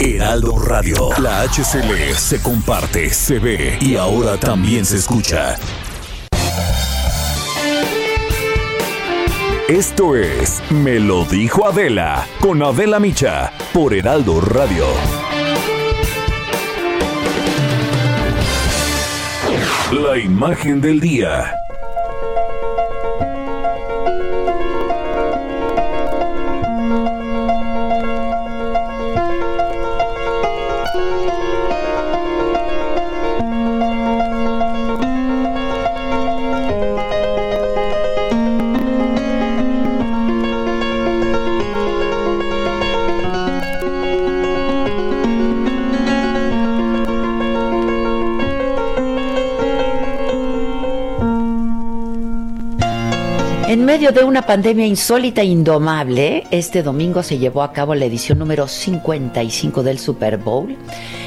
Heraldo Radio. La HCL se comparte, se ve y ahora también se escucha. Esto es Me lo dijo Adela con Adela Micha por Heraldo Radio. La imagen del día. Medio de una pandemia insólita e indomable, este domingo se llevó a cabo la edición número 55 del Super Bowl,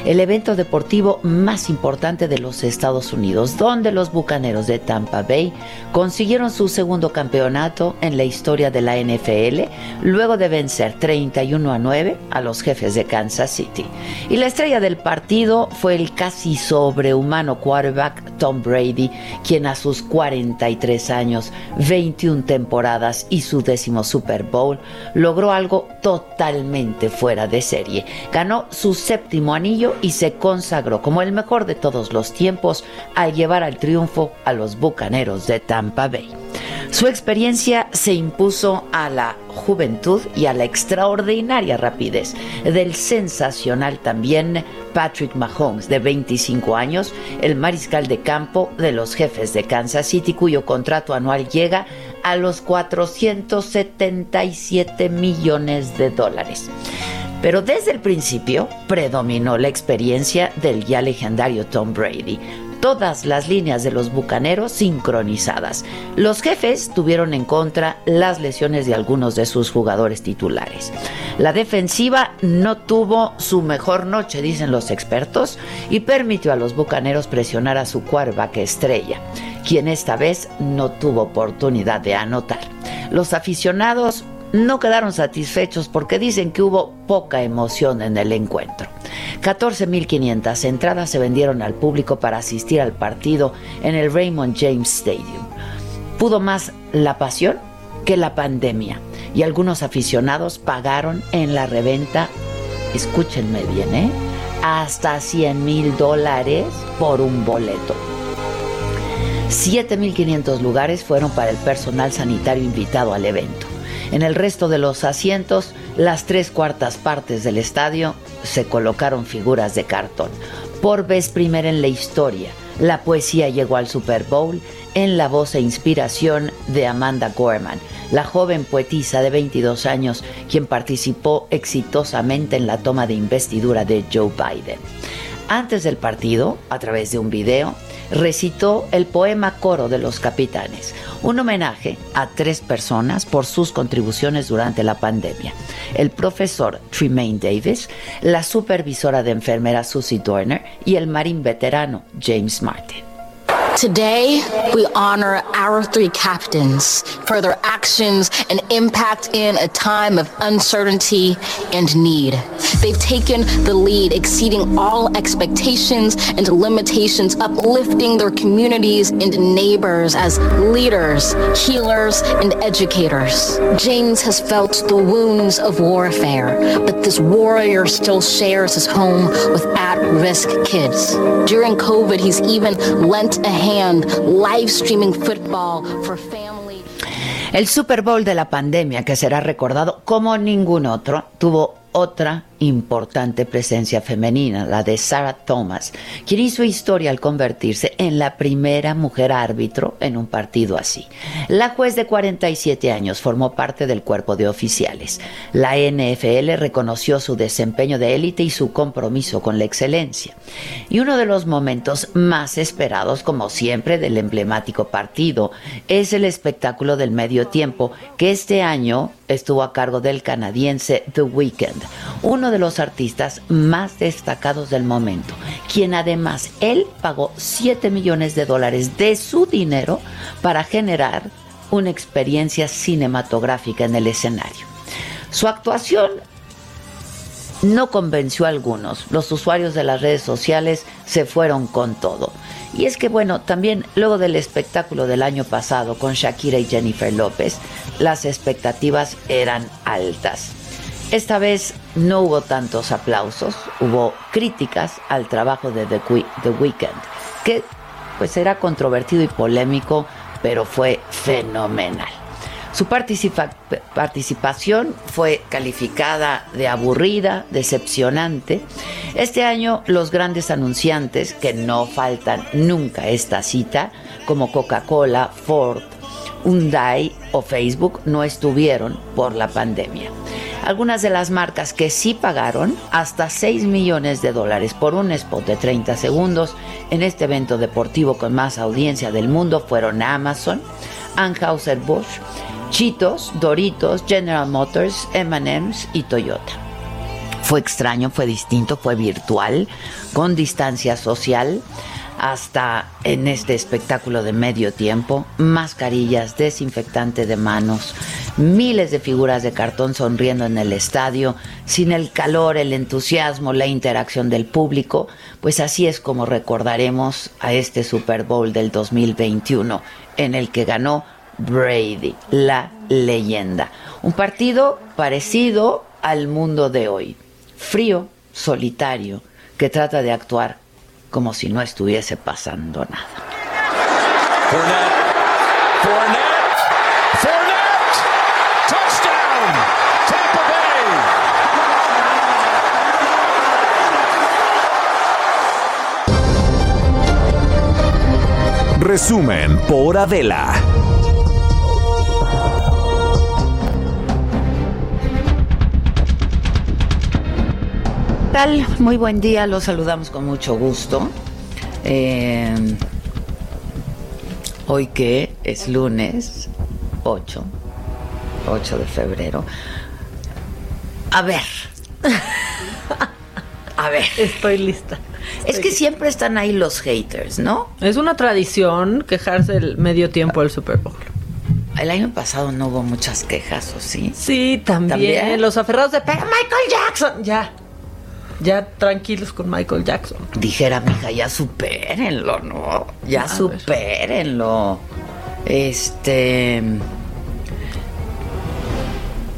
el evento deportivo más importante de los Estados Unidos, donde los Bucaneros de Tampa Bay consiguieron su segundo campeonato en la historia de la NFL, luego de vencer 31 a 9 a los jefes de Kansas City. Y la estrella del partido fue el casi sobrehumano quarterback Tom Brady, quien a sus 43 años, 21 temporadas y su décimo Super Bowl, logró algo totalmente fuera de serie. Ganó su séptimo anillo y se consagró como el mejor de todos los tiempos al llevar al triunfo a los Bucaneros de Tampa Bay. Su experiencia se impuso a la juventud y a la extraordinaria rapidez del sensacional también Patrick Mahomes, de 25 años, el mariscal de campo de los jefes de Kansas City, cuyo contrato anual llega a los 477 millones de dólares. Pero desde el principio predominó la experiencia del ya legendario Tom Brady, todas las líneas de los bucaneros sincronizadas. Los jefes tuvieron en contra las lesiones de algunos de sus jugadores titulares. La defensiva no tuvo su mejor noche, dicen los expertos, y permitió a los bucaneros presionar a su quarterback estrella, quien esta vez no tuvo oportunidad de anotar. Los aficionados no quedaron satisfechos porque dicen que hubo poca emoción en el encuentro. 14.500 entradas se vendieron al público para asistir al partido en el Raymond James Stadium. Pudo más la pasión que la pandemia y algunos aficionados pagaron en la reventa, escúchenme bien, ¿eh? hasta 100 mil dólares por un boleto. 7.500 lugares fueron para el personal sanitario invitado al evento. En el resto de los asientos, las tres cuartas partes del estadio se colocaron figuras de cartón. Por vez primera en la historia, la poesía llegó al Super Bowl en la voz e inspiración de Amanda Gorman, la joven poetisa de 22 años quien participó exitosamente en la toma de investidura de Joe Biden. Antes del partido, a través de un video, recitó el poema Coro de los Capitanes, un homenaje a tres personas por sus contribuciones durante la pandemia. El profesor Tremaine Davis, la supervisora de enfermera Susie Dorner y el marín veterano James Martin. Today, we honor our three captains for their actions and impact in a time of uncertainty and need. They've taken the lead, exceeding all expectations and limitations, uplifting their communities and neighbors as leaders, healers, and educators. James has felt the wounds of warfare, but this warrior still shares his home with at-risk kids. During COVID, he's even lent a hand live streaming football for family. El Super Bowl de la pandemia, que será recordado como ningún otro, tuvo otra importante presencia femenina, la de Sarah Thomas, quien hizo historia al convertirse en la primera mujer árbitro en un partido así. La juez de 47 años formó parte del cuerpo de oficiales. La NFL reconoció su desempeño de élite y su compromiso con la excelencia. Y uno de los momentos más esperados, como siempre, del emblemático partido es el espectáculo del medio tiempo, que este año estuvo a cargo del canadiense The Weeknd, uno de los artistas más destacados del momento, quien además él pagó 7 millones de dólares de su dinero para generar una experiencia cinematográfica en el escenario. Su actuación no convenció a algunos. Los usuarios de las redes sociales se fueron con todo. Y es que bueno, también luego del espectáculo del año pasado con Shakira y Jennifer López, las expectativas eran altas. Esta vez no hubo tantos aplausos, hubo críticas al trabajo de The, Weeknd, que pues era controvertido y polémico, pero fue fenomenal. Su participación fue calificada de aburrida, decepcionante. Este año los grandes anunciantes, que no faltan nunca esta cita, como Coca-Cola, Ford, Hyundai o Facebook, no estuvieron por la pandemia. Algunas de las marcas que sí pagaron hasta 6 millones de dólares por un spot de 30 segundos en este evento deportivo con más audiencia del mundo fueron Amazon, Anheuser-Busch, Cheetos, Doritos, General Motors, M&M's y Toyota. Fue extraño, fue distinto, fue virtual, con distancia social hasta en este espectáculo de medio tiempo, mascarillas, desinfectante de manos, miles de figuras de cartón sonriendo en el estadio, sin el calor, el entusiasmo, la interacción del público, pues así es como recordaremos a este Super Bowl del 2021 en el que ganó Brady, la leyenda. Un partido parecido al mundo de hoy, frío, solitario, que trata de actuar como si no estuviese pasando nada. touchdown, Tampa Bay. Resumen por Adela. Tal? Muy buen día, los saludamos con mucho gusto. Eh, hoy que es lunes 8, 8 de febrero. A ver. A ver. Estoy lista. es que siempre están ahí los haters, ¿no? Es una tradición quejarse el medio tiempo del Super Bowl. El año pasado no hubo muchas quejas, ¿o sí? Sí, también. Los aferrados de Michael Jackson. Ya. Ya tranquilos con Michael Jackson. Dijera, mija, ya supérenlo, ¿no? Ya supérenlo. Este.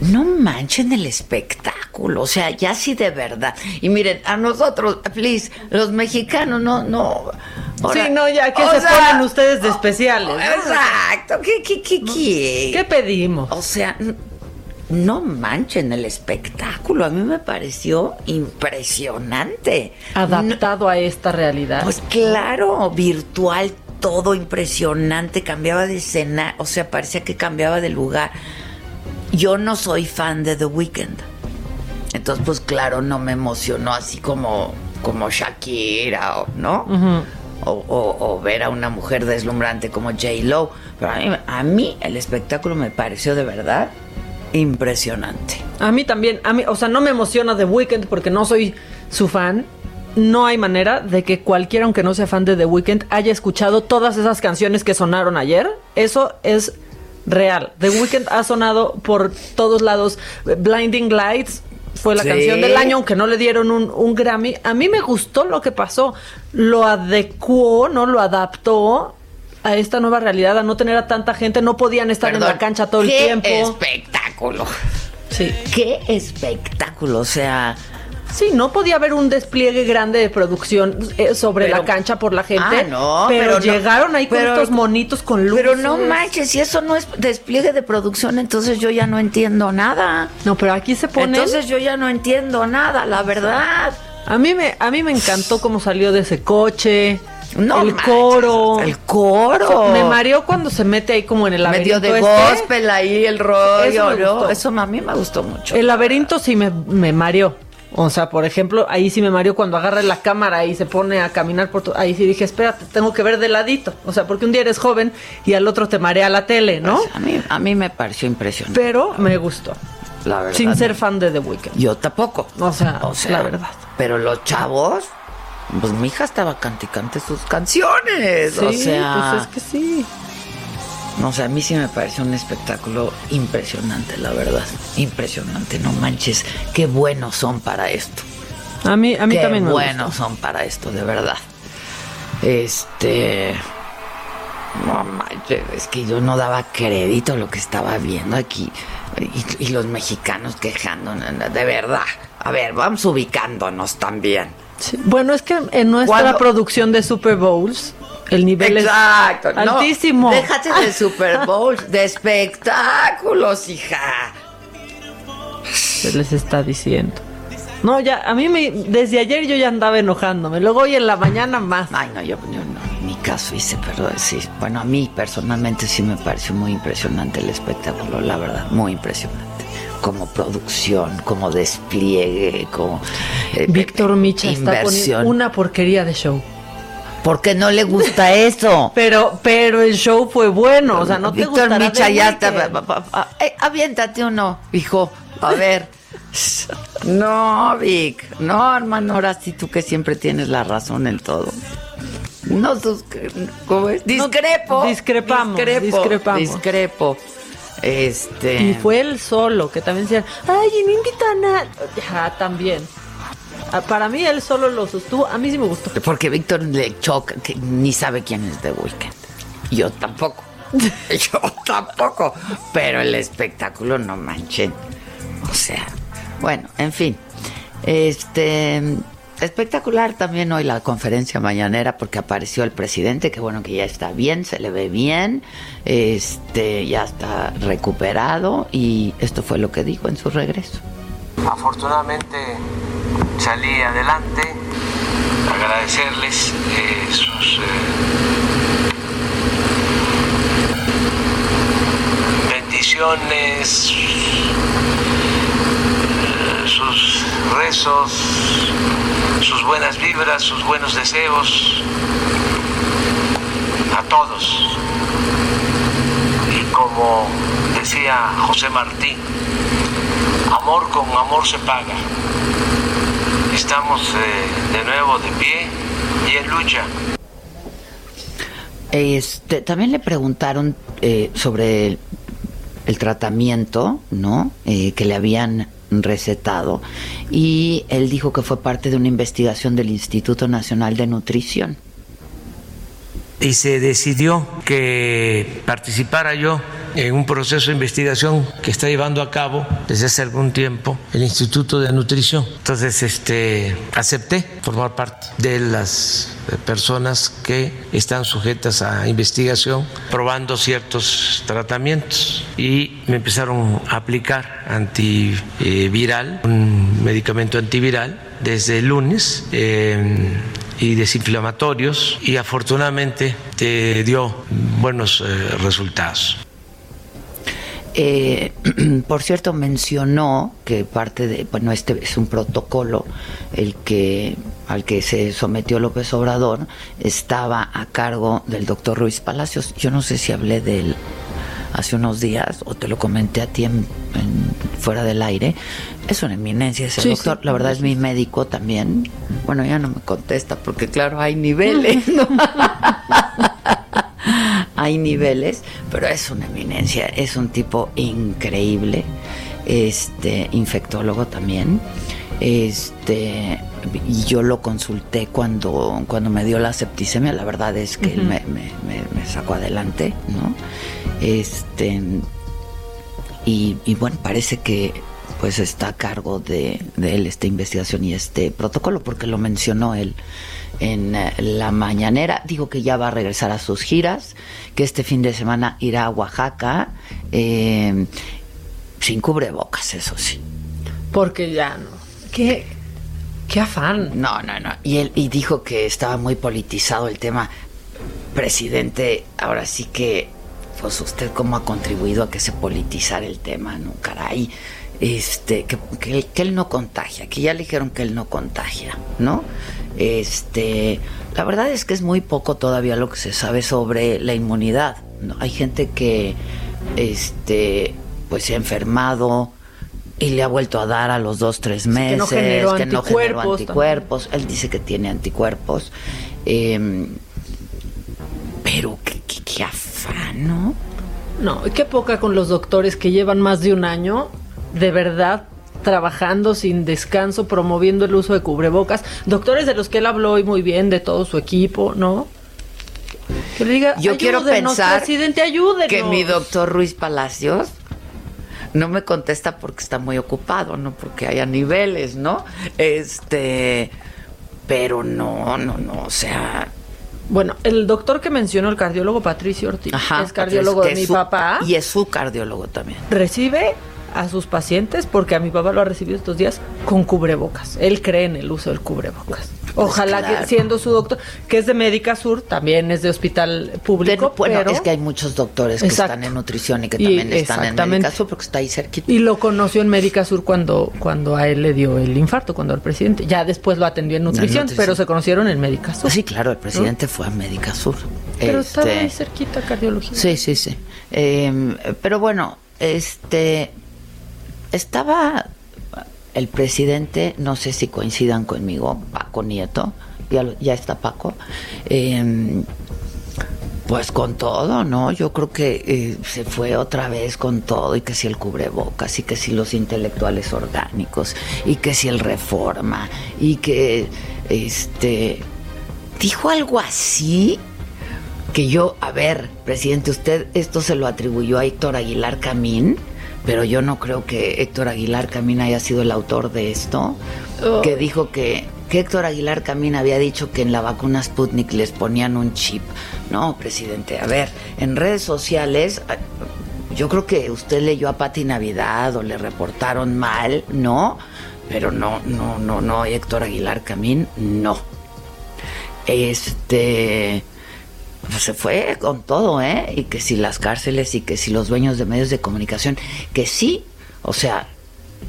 No manchen el espectáculo, o sea, ya sí de verdad. Y miren, a nosotros, please, los mexicanos, no, no. sí, no, ya que se ponen ustedes de especiales. Exacto, ¿Qué, qué, qué, qué? ¿Qué pedimos? O sea, no manchen el espectáculo. A mí me pareció impresionante. Adaptado a esta realidad. Pues claro, virtual, todo impresionante. Cambiaba de escena, o sea, parecía que cambiaba de lugar. Yo no soy fan de The Weeknd. Entonces, pues claro, no me emocionó así como, como Shakira, ¿no? o, ver a una mujer deslumbrante como J. Lo. Pero a mí, a mí el espectáculo me pareció de verdad impresionante. A mí también, a mí, o sea, no me emociona The Weeknd porque no soy su fan. No hay manera de que cualquiera, aunque no sea fan de The Weeknd, haya escuchado todas esas canciones que sonaron ayer. Eso es real. The Weeknd ha sonado por todos lados. Blinding Lights fue la canción del año, aunque no le dieron un, un, Grammy. A mí me gustó lo que pasó. Lo adecuó, ¿no? Lo adaptó a esta nueva realidad, a no tener a tanta gente, no podían estar en la cancha todo el tiempo. ¡Qué espectáculo! Sí. ¡Qué espectáculo! O sea... Sí, no podía haber un despliegue grande de producción eh, sobre la cancha por la gente. Ah, no, pero, llegaron ahí con estos monitos con luces. Pero no manches, si eso no es despliegue de producción, entonces yo ya no entiendo nada. No, pero aquí se pone. Entonces yo ya no entiendo nada, la verdad. A mí me, a mí me encantó cómo salió de ese coche. No el coro. El coro. me mareó cuando se mete ahí como en el laberinto. Medio de este. gospel ahí, el rollo. Eso, Eso a mí me gustó mucho. El laberinto sí me, me mareó. O sea, por ejemplo, ahí sí me mareó cuando agarra la cámara y se pone a caminar por todo. Ahí sí dije, espérate, tengo que ver de ladito. O sea, porque un día eres joven y al otro te marea la tele, ¿no? Pues, a, mí, a mí me pareció impresionante. Pero me gustó. La verdad. Sin ser fan de The Weeknd. Yo tampoco. O sea, o sea la verdad. Pero los chavos pues mi hija estaba canticante sus canciones. o sea, pues es que sí. No sé, a mí sí me parece un espectáculo impresionante, la verdad. Impresionante, no manches. Qué buenos son para esto. A mí, a mí Qué también me buenos gusta. son para esto, de verdad. Este. No manches, es que yo no daba crédito a lo que estaba viendo aquí. Y, y los mexicanos quejando, de verdad. A ver, vamos ubicándonos también. Sí. Bueno, es que en nuestra ¿Cuándo? producción de Super Bowls, el nivel Exacto, es no, altísimo. déjate de Super Bowl, de espectáculos, hija. Se les está diciendo. No, ya, a mí me, desde ayer yo ya andaba enojándome. Luego hoy en la mañana más. Ay, no, yo, yo no, ni caso hice, pero sí. Bueno, a mí personalmente sí me pareció muy impresionante el espectáculo, la verdad, muy impresionante. Como producción, como despliegue, como. eh, Víctor eh, Micha está poniendo inversión. una porquería de show. ¿Por qué no le gusta eso? Pero, pero el show fue bueno, o sea, no te Víctor gustará Micha ya está. Eh, aviéntate uno, hijo. A ver. No, Vic. No, hermano, ahora sí tú que siempre tienes la razón en todo. No. ¿Cómo es? Discrepo. discrepamos, Discrepo. discrepamos. Discrepo. Este. Y fue él solo, que también decían, ay, y no invitan a... Ya, también. Ah, Para mí él solo lo sostuvo, a mí sí me gustó. Porque Víctor le choca, que ni sabe quién es The Weeknd. Yo tampoco. Yo tampoco. Pero el espectáculo no manchen. O sea, bueno, en fin. Este espectacular también hoy la conferencia mañanera porque apareció el presidente, que bueno que ya está bien, se le ve bien, este ya está recuperado y esto fue lo que dijo en su regreso. Afortunadamente salí adelante. Agradecerles eh, sus eh, bendiciones, eh, sus rezos, sus buenas vibras, sus buenos deseos a todos. Y como decía José Martín, amor con amor se paga. Estamos eh, de nuevo de pie y en lucha. Este, también le preguntaron eh, sobre el, el tratamiento, ¿no? Eh, que le habían recetado y él dijo que fue parte de una investigación del Instituto Nacional de Nutrición. Y se decidió que participara yo en un proceso de investigación que está llevando a cabo desde hace algún tiempo el Instituto de Nutrición. Entonces, este, acepté formar parte de las personas que están sujetas a investigación probando ciertos tratamientos y me empezaron a aplicar antiviral, un medicamento antiviral desde el lunes. eh, y desinflamatorios y afortunadamente te dio buenos eh, resultados. Eh, por cierto, mencionó que parte de, bueno, este es un protocolo, el que al que se sometió López Obrador estaba a cargo del doctor Ruiz Palacios. Yo no sé si hablé de él hace unos días o te lo comenté a ti fuera del aire. Es una eminencia ese Sí, doctor. sí. La verdad es mi médico también. Bueno, ya no me contesta porque claro, hay niveles. ¿no? hay niveles, pero es una eminencia, es un tipo increíble, este infectólogo también. Este y yo lo consulté cuando, cuando me dio la septicemia, la verdad es que él me, me- me- me sacó adelante, ¿no? Este y, y bueno, parece que pues está a cargo de, de él esta investigación y este protocolo, porque lo mencionó él en eh, la mañanera. Digo que ya va a regresar a sus giras, que este fin de semana irá a Oaxaca, eh, sin cubrebocas, eso sí. Porque ya no. ¿Qué, qué afán? No, no, no. Y él y dijo que estaba muy politizado el tema. Presidente, ahora sí que, pues usted cómo ha contribuido a que se politizara el tema, ¿no? Caray. Este, que, que, él- que él no contagia, que ya le dijeron que él no contagia, ¿no? Este, la verdad es que es muy poco todavía lo que se sabe sobre la inmunidad. ¿no? Hay gente que, este, pues se ha enfermado y le ha vuelto a dar a los dos, tres meses, que no generó que no generó anticuerpos anticuerpos. Él dice que tiene anticuerpos. Eh, pero qué, qué- qué afán, ¿no? No, qué poca con los doctores que llevan más de un año, de verdad, trabajando sin descanso, promoviendo el uso de cubrebocas. Doctores de los que él habló y muy bien, de todo su equipo, ¿no? Que le diga, yo quiero pensar presidente, que mi doctor Ruiz Palacios no me contesta porque está muy ocupado, no porque haya niveles, ¿no? Este, pero no, no, no, o sea, bueno, el doctor que mencionó, el cardiólogo Patricio Ortiz, es cardiólogo de mi papá. Y es su cardiólogo también. Recibe a sus pacientes, porque a mi papá lo ha recibido estos días, con cubrebocas. Él cree en el uso del cubrebocas. Pues Ojalá que siendo su doctor, que es de Médica Sur, también es de hospital público. bueno, es que hay muchos doctores que están en nutrición y que también están en Médica Sur porque está ahí cerquita. Y lo conoció en Médica Sur cuando, cuando a él le dio el infarto, cuando al presidente. Ya después lo atendió en nutrición, pero se conocieron en Médica Sur. Sí, claro, el presidente fue a Médica Sur. Pero estaba ahí este, cerquita cardiología. Sí, sí, sí. Em, pero bueno, este estaba el presidente, no sé si coincidan conmigo, Paco Nieto, ya, está Paco, em, pues con todo, ¿no? Yo creo que eh, se fue otra vez con todo y que si el cubrebocas y que si los intelectuales orgánicos y que si el reforma y que este dijo algo así que yo, a ver, presidente, usted esto se lo atribuyó a Héctor Aguilar Camín pero yo no creo que Héctor Aguilar Camín haya sido el autor de esto, oh. que dijo que, que Héctor Aguilar Camín había dicho que en la vacuna Sputnik les ponían un chip. No, presidente, a ver, en redes sociales, ah, yo creo que usted leyó a Pati Navidad o le reportaron mal, ¿no? Pero no, no, no, no, Héctor Aguilar Camín, no. Este pues se fue con todo, ¿eh? Y que si las cárceles y que si los dueños de medios de comunicación, que sí, o sea,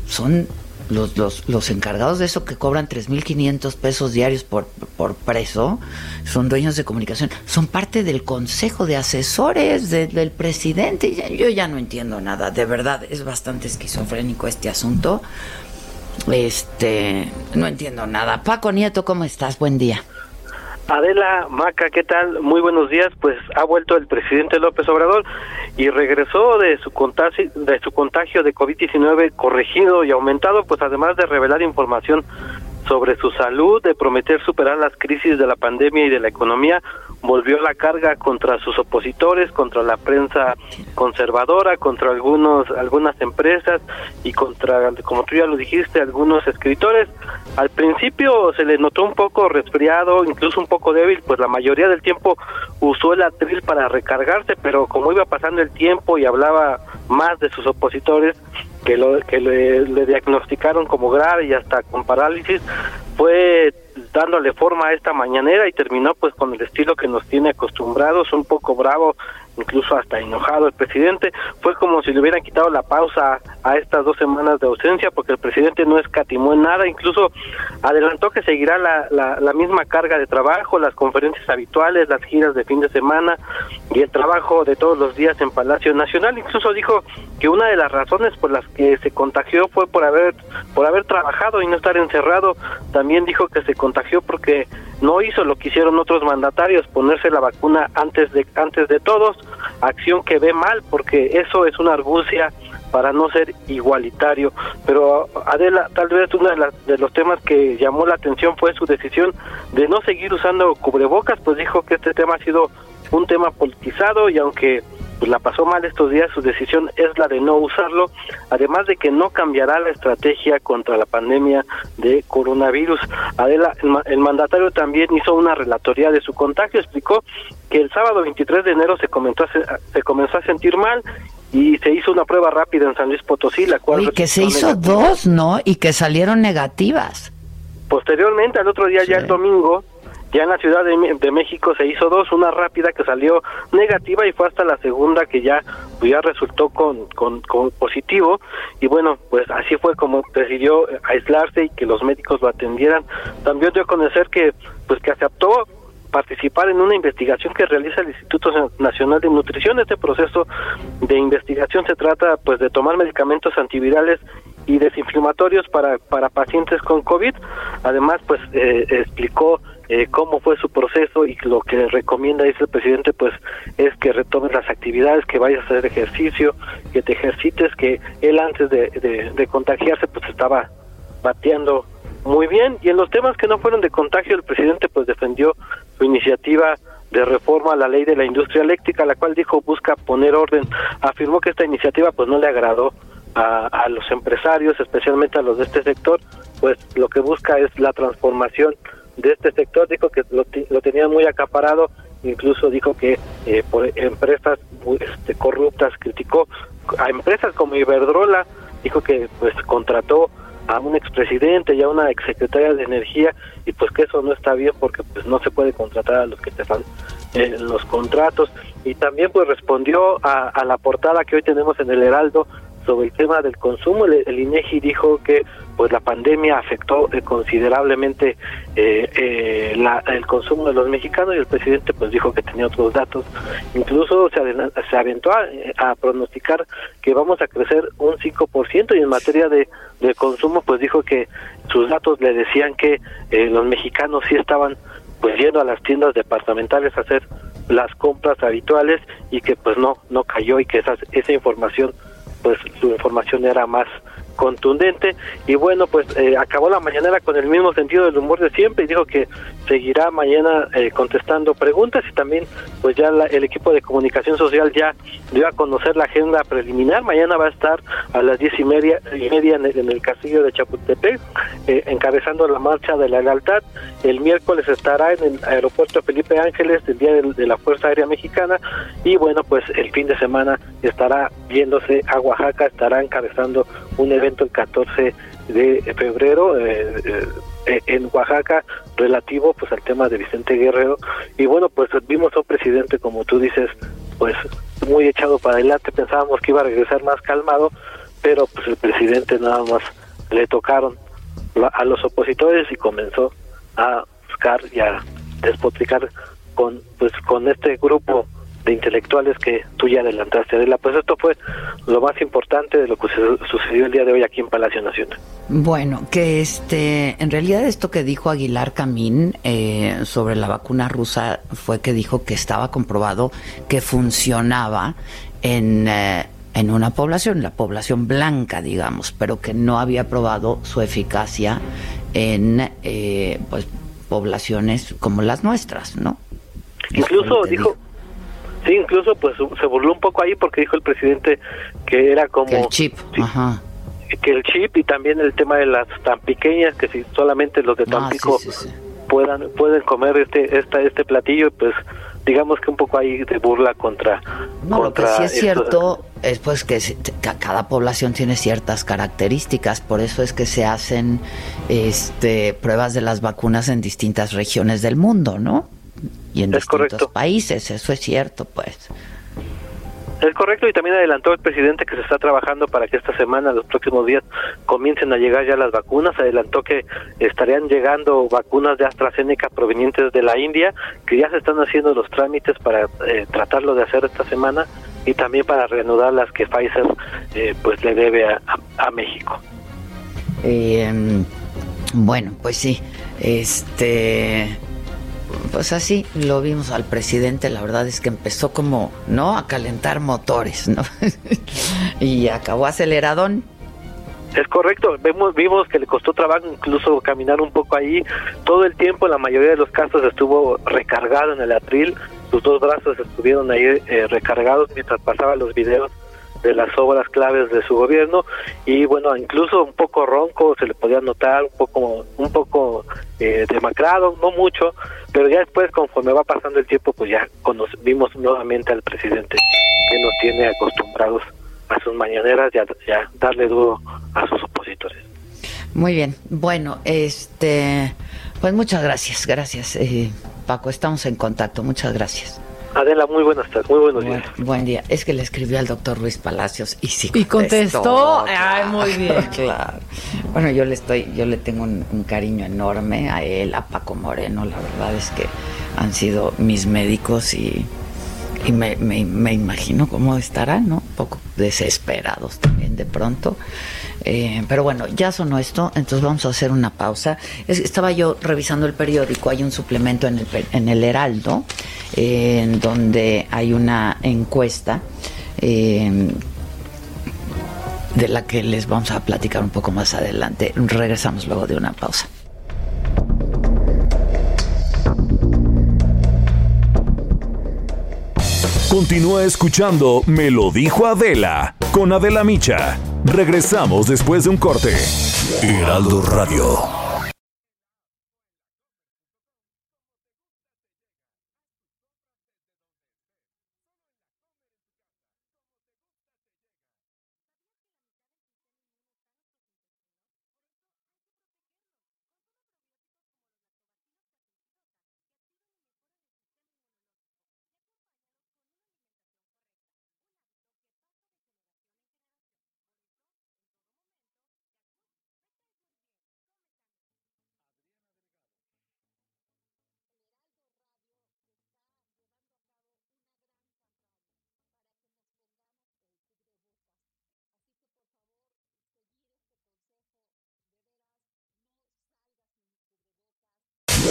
son los, los, los encargados de eso que cobran 3.500 pesos diarios por, por preso, son dueños de comunicación, son parte del consejo de asesores del presidente. Yo ya no entiendo nada, de verdad, es bastante esquizofrénico este asunto. Este, no entiendo nada. Paco Nieto, ¿cómo estás? Buen día. Adela Maca, ¿qué tal? Muy buenos días. Pues ha vuelto el presidente López Obrador y regresó de su contagio de su contagio de COVID-19 corregido y aumentado, pues además de revelar información sobre su salud, de prometer superar las crisis de la pandemia y de la economía, volvió la carga contra sus opositores, contra la prensa conservadora, contra algunos algunas empresas y contra, como tú ya lo dijiste, algunos escritores. Al principio se le notó un poco resfriado, incluso un poco débil, pues la mayoría del tiempo usó el atril para recargarse, pero como iba pasando el tiempo y hablaba más de sus opositores, que, lo, que le, le diagnosticaron como grave y hasta con parálisis, fue dándole forma a esta mañanera y terminó pues con el estilo que nos tiene acostumbrados, un poco bravo, incluso hasta enojado el presidente. Fue como si le hubieran quitado la pausa a estas dos semanas de ausencia porque el presidente no escatimó en nada, incluso adelantó que seguirá la, la, la misma carga de trabajo, las conferencias habituales, las giras de fin de semana y el trabajo de todos los días en Palacio Nacional. Incluso dijo que una de las razones por las que se contagió fue por haber por haber trabajado y no estar encerrado. También dijo que se contagió porque no hizo lo que hicieron otros mandatarios, ponerse la vacuna antes de antes de todos, acción que ve mal porque eso es una argucia para no ser igualitario. Pero Adela, tal vez uno de, de los temas que llamó la atención fue su decisión de no seguir usando cubrebocas, pues dijo que este tema ha sido un tema politizado y aunque pues la pasó mal estos días, su decisión es la de no usarlo, además de que no cambiará la estrategia contra la pandemia de coronavirus. Adela, el, mandatario también hizo una relatoría de su contagio, explicó que el sábado 23 de enero se comenzó a, se comenzó a sentir mal y se hizo una prueba rápida en San Luis Potosí, la cual... Y que se hizo dos, ¿no? Y que salieron negativas. Posteriormente, al otro día, ya el domingo, ya en la Ciudad de, México se hizo dos, una rápida que salió negativa y fue hasta la segunda que ya, pues ya resultó con, con, positivo. Y bueno, pues así fue como decidió aislarse y que los médicos lo atendieran. También dio a conocer que, pues que aceptó participar en una investigación que realiza el Instituto Nacional de Nutrición. Este proceso de investigación se trata pues de tomar medicamentos antivirales y desinflamatorios para, para pacientes con COVID. Además, pues eh, explicó eh, cómo fue su proceso y lo que recomienda dice el presidente pues es que retomes las actividades, que vayas a hacer ejercicio, que te ejercites, que él antes de, de contagiarse pues estaba bateando muy bien y en los temas que no fueron de contagio el presidente pues defendió su iniciativa de reforma a la ley de la industria eléctrica, la cual dijo busca poner orden. Afirmó que esta iniciativa pues no le agradó a, a los empresarios, especialmente a los de este sector, pues lo que busca es la transformación de este sector. Dijo que lo, lo tenían muy acaparado, incluso dijo que eh, por empresas este, corruptas criticó a empresas como Iberdrola, dijo que pues contrató a un expresidente y a una exsecretaria de energía y pues que eso no está bien porque pues no se puede contratar a los que te dan eh, los contratos y también pues respondió a, a la portada que hoy tenemos en el Heraldo sobre el tema del consumo, el, INEGI dijo que pues la pandemia afectó eh, considerablemente eh, eh, la, el consumo de los mexicanos y el presidente pues dijo que tenía otros datos. Incluso se, se aventó a, pronosticar que vamos a crecer un 5% y en materia de, de consumo pues dijo que sus datos le decían que los mexicanos sí estaban pues yendo a las tiendas departamentales a hacer las compras habituales y que pues no no cayó y que esa, esa información pues su información era más contundente. Y bueno pues eh, acabó la mañanera con el mismo sentido del humor de siempre y dijo que seguirá mañana eh, contestando preguntas y también pues ya el equipo de comunicación social ya dio a conocer la agenda preliminar. Mañana va a estar a las diez y media y media en el, castillo de Chapultepec eh, encabezando la marcha de la lealtad. El miércoles estará en el aeropuerto Felipe Ángeles del día de, la Fuerza Aérea Mexicana. Y bueno pues el fin de semana estará viéndose a Oaxaca estará encabezando un evento el 14 de febrero eh, eh, en Oaxaca relativo pues al tema de Vicente Guerrero. Y bueno pues vimos a un presidente como tú dices pues muy echado para adelante. Pensábamos que iba a regresar más calmado pero pues el presidente nada más le tocaron a los opositores y comenzó a buscar y a despotricar con pues con este grupo de intelectuales que tú ya adelantaste, Adela. Pues esto fue lo más importante de lo que sucedió el día de hoy aquí en Palacio Nacional. Bueno, que este, en realidad esto que dijo Aguilar Camín eh, sobre la vacuna rusa fue que dijo que estaba comprobado que funcionaba en, eh, en una población, la población blanca, digamos, pero que no había probado su eficacia en eh, pues poblaciones como las nuestras, ¿no? Incluso dijo, Sí, incluso pues se burló un poco ahí porque dijo el presidente que era como... Que el chip, ajá. Que el chip y también el tema de las tan pequeñas, que si solamente los de Tampico puedan pueden comer este esta, este platillo, pues digamos que un poco ahí de burla contra... No, lo que sí es cierto es pues que cada población tiene ciertas características, por eso es que se hacen este pruebas de las vacunas en distintas regiones del mundo, ¿no? Y en distintos países, eso es cierto, pues. Es correcto y también adelantó el presidente que se está trabajando para que esta semana, los próximos días, comiencen a llegar ya las vacunas. Adelantó que estarían llegando vacunas de AstraZeneca provenientes de la India, que ya se están haciendo los trámites para eh, tratarlo de hacer esta semana y también para reanudar las que Pfizer eh, pues le debe a, a México. Eh, bueno, pues sí, este pues así lo vimos al presidente, la verdad es que empezó como, ¿no? A calentar motores, ¿no? y acabó aceleradón. Es correcto, vemos, vimos que le costó trabajo incluso caminar un poco ahí. Todo el tiempo, la mayoría de los casos, estuvo recargado en el atril. Sus dos brazos estuvieron ahí eh, recargados mientras pasaba los videos de las obras claves de su gobierno y bueno incluso un poco ronco se le podía notar un poco un poco eh, demacrado no mucho pero ya después conforme va pasando el tiempo pues ya vimos nuevamente al presidente que nos tiene acostumbrados a sus mañaneras y a, ya darle duro a sus opositores. Muy bien. Bueno este pues muchas gracias gracias eh, Paco. Estamos en contacto. Muchas gracias Adela, muy buenas tardes, muy buenos días. Buen día. Es que le escribió al doctor Ruiz Palacios y sí contestó. Y contestó, ay, muy bien. claro. Bueno, yo le estoy, yo le tengo un, cariño enorme a él, a Paco Moreno. La verdad es que han sido mis médicos y, y me, me, me, imagino cómo estarán, ¿no? Un poco desesperados también de pronto. Eh, pero bueno, ya sonó esto, entonces vamos a hacer una pausa. estaba yo revisando el periódico, hay un suplemento en el, en el Heraldo, eh, en donde hay una encuesta. Eh, de la que les vamos a platicar un poco más adelante. Regresamos luego de una pausa. Continúa escuchando Me lo dijo Adela con Adela Micha. Regresamos después de un corte. Heraldo Radio.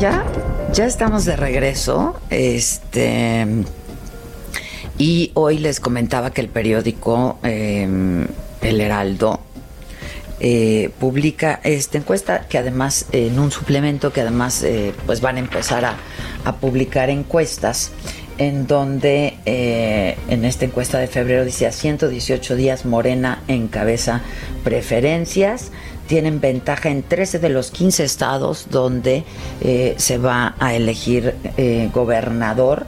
Ya, ya estamos de regreso. Este. Y hoy les comentaba que el periódico em, El Heraldo eh, publica esta encuesta que además en un suplemento que además eh, pues van a empezar a, publicar encuestas en donde eh, en esta encuesta de febrero dice a 118 días Morena encabeza preferencias tienen ventaja en 13 de los 15 estados donde se va a elegir gobernador.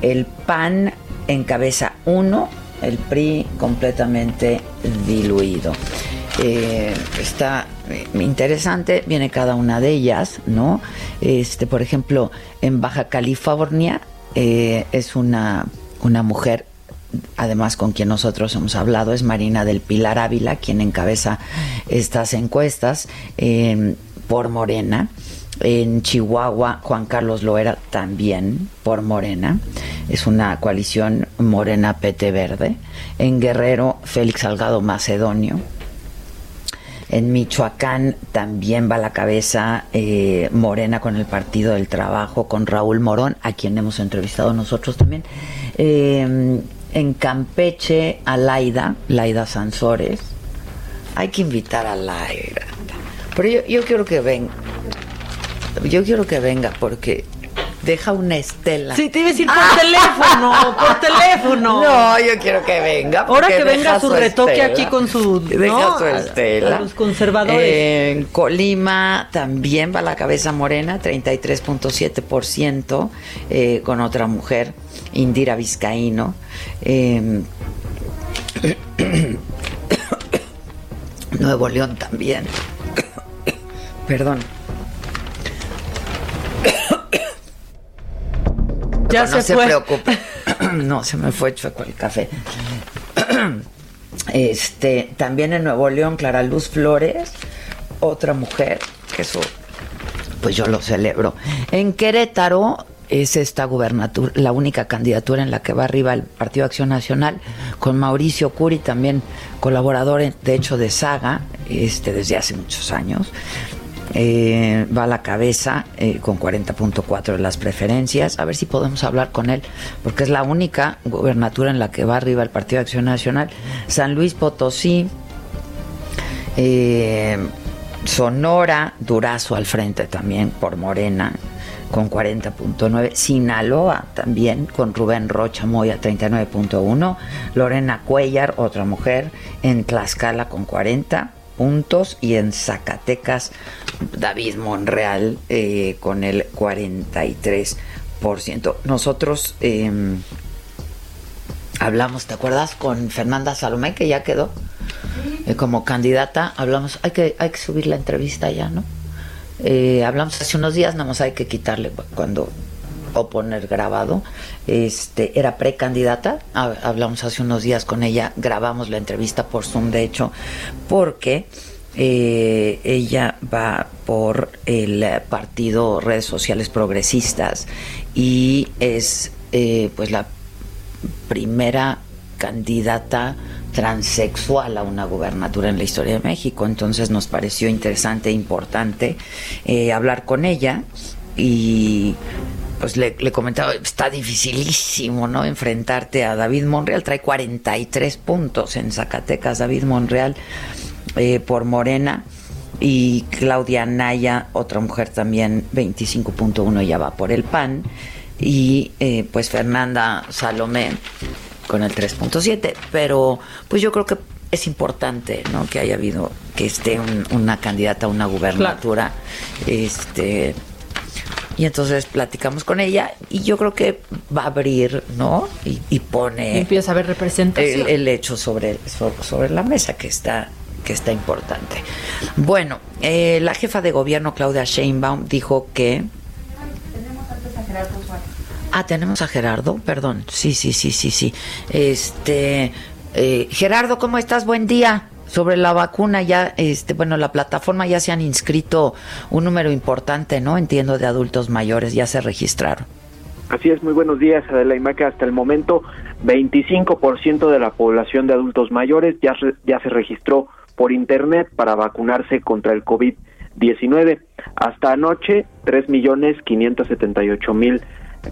El PAN encabeza uno el PRI completamente diluido. Eh, está interesante, viene cada una de ellas, ¿no? Este, por ejemplo, en Baja California eh, es una, una mujer además con quien nosotros hemos hablado, es Marina del Pilar Ávila, quien encabeza estas encuestas eh, por Morena. En Chihuahua, Juan Carlos Loera también por Morena. Es una coalición Morena PT Verde. En Guerrero, Félix Salgado Macedonio en Michoacán también va la cabeza eh, Morena con el Partido del Trabajo, con Raúl Morón, a quien hemos entrevistado nosotros también. Eh, en Campeche, a Laida, Laida Sansores. Hay que invitar a Laida. Pero yo, yo quiero que venga. Yo quiero que venga porque deja una estela. Sí, te iba a decir por ah. teléfono, por teléfono. No, yo quiero que venga. Ahora que venga su, retoque aquí con su. Deja su estela. los conservadores. En Colima también va la cabeza morena, 33.7%, eh, con otra mujer, Indira Vizcaíno. Em, Nuevo León también. Perdón. Ya no se preocupe. no, se me fue chueco el café. este, también en Nuevo León, Clara Luz Flores, otra mujer, que eso, pues yo lo celebro. En Querétaro es esta gubernatura, la única candidatura en la que va arriba el Partido Acción Nacional, con Mauricio Curi, también colaborador, de hecho, de Saga, este, desde hace muchos años. Eh, va a la cabeza eh, con 40.4 de las preferencias. A ver si podemos hablar con él, porque es la única gubernatura en la que va arriba el Partido de Acción Nacional. San Luis Potosí, eh, Sonora, Durazo al frente también por Morena con 40.9, Sinaloa también con Rubén Rocha Moya 39.1, Lorena Cuellar, otra mujer, en Tlaxcala con 40 puntos y en Zacatecas David Monreal eh, con el 43%. Nosotros em, hablamos, ¿te acuerdas? Con Fernanda Salomé, que ya quedó eh, como candidata. Hablamos, hay que, hay que subir la entrevista ya, ¿no? Eh, hablamos hace unos días, nada más hay que quitarle cuando o poner grabado. Este, era precandidata, hablamos hace unos días con ella, grabamos la entrevista por Zoom, de hecho, porque eh, ella va por el partido Redes Sociales Progresistas y es eh, pues la primera candidata transexual a una gubernatura en la historia de México. Entonces nos pareció interesante e importante eh, hablar con ella y pues le, comentaba, está dificilísimo, ¿no? Enfrentarte a David Monreal, trae 43 puntos en Zacatecas, David Monreal eh, por Morena. Y Claudia Naya, otra mujer también, 25.1 ya va por el PAN. Y eh, pues Fernanda Salomé con el 3.7, pero pues yo creo que es importante, ¿no? Que haya habido, que esté una candidata a una gubernatura, este y entonces platicamos con ella y yo creo que va a abrir, ¿no? Y, pone... empieza a ver representación. El, hecho sobre, sobre, la mesa que está que está importante. Bueno, eh, la jefa de gobierno Claudia Sheinbaum dijo que... Tenemos antes a Gerardo Suárez. Ah, tenemos a Gerardo, perdón. Sí, sí, sí, sí, sí. Este, eh, Gerardo, ¿cómo estás? Buen día sobre la vacuna ya, este, bueno, la plataforma ya se han inscrito un número importante, ¿no? Entiendo de adultos mayores, ya se registraron. Así es, muy buenos días, Adela Imaca. Hasta el momento, 25% de la población de adultos mayores ya, ya se registró por Internet para vacunarse contra el COVID-19. Hasta anoche, 3.578.000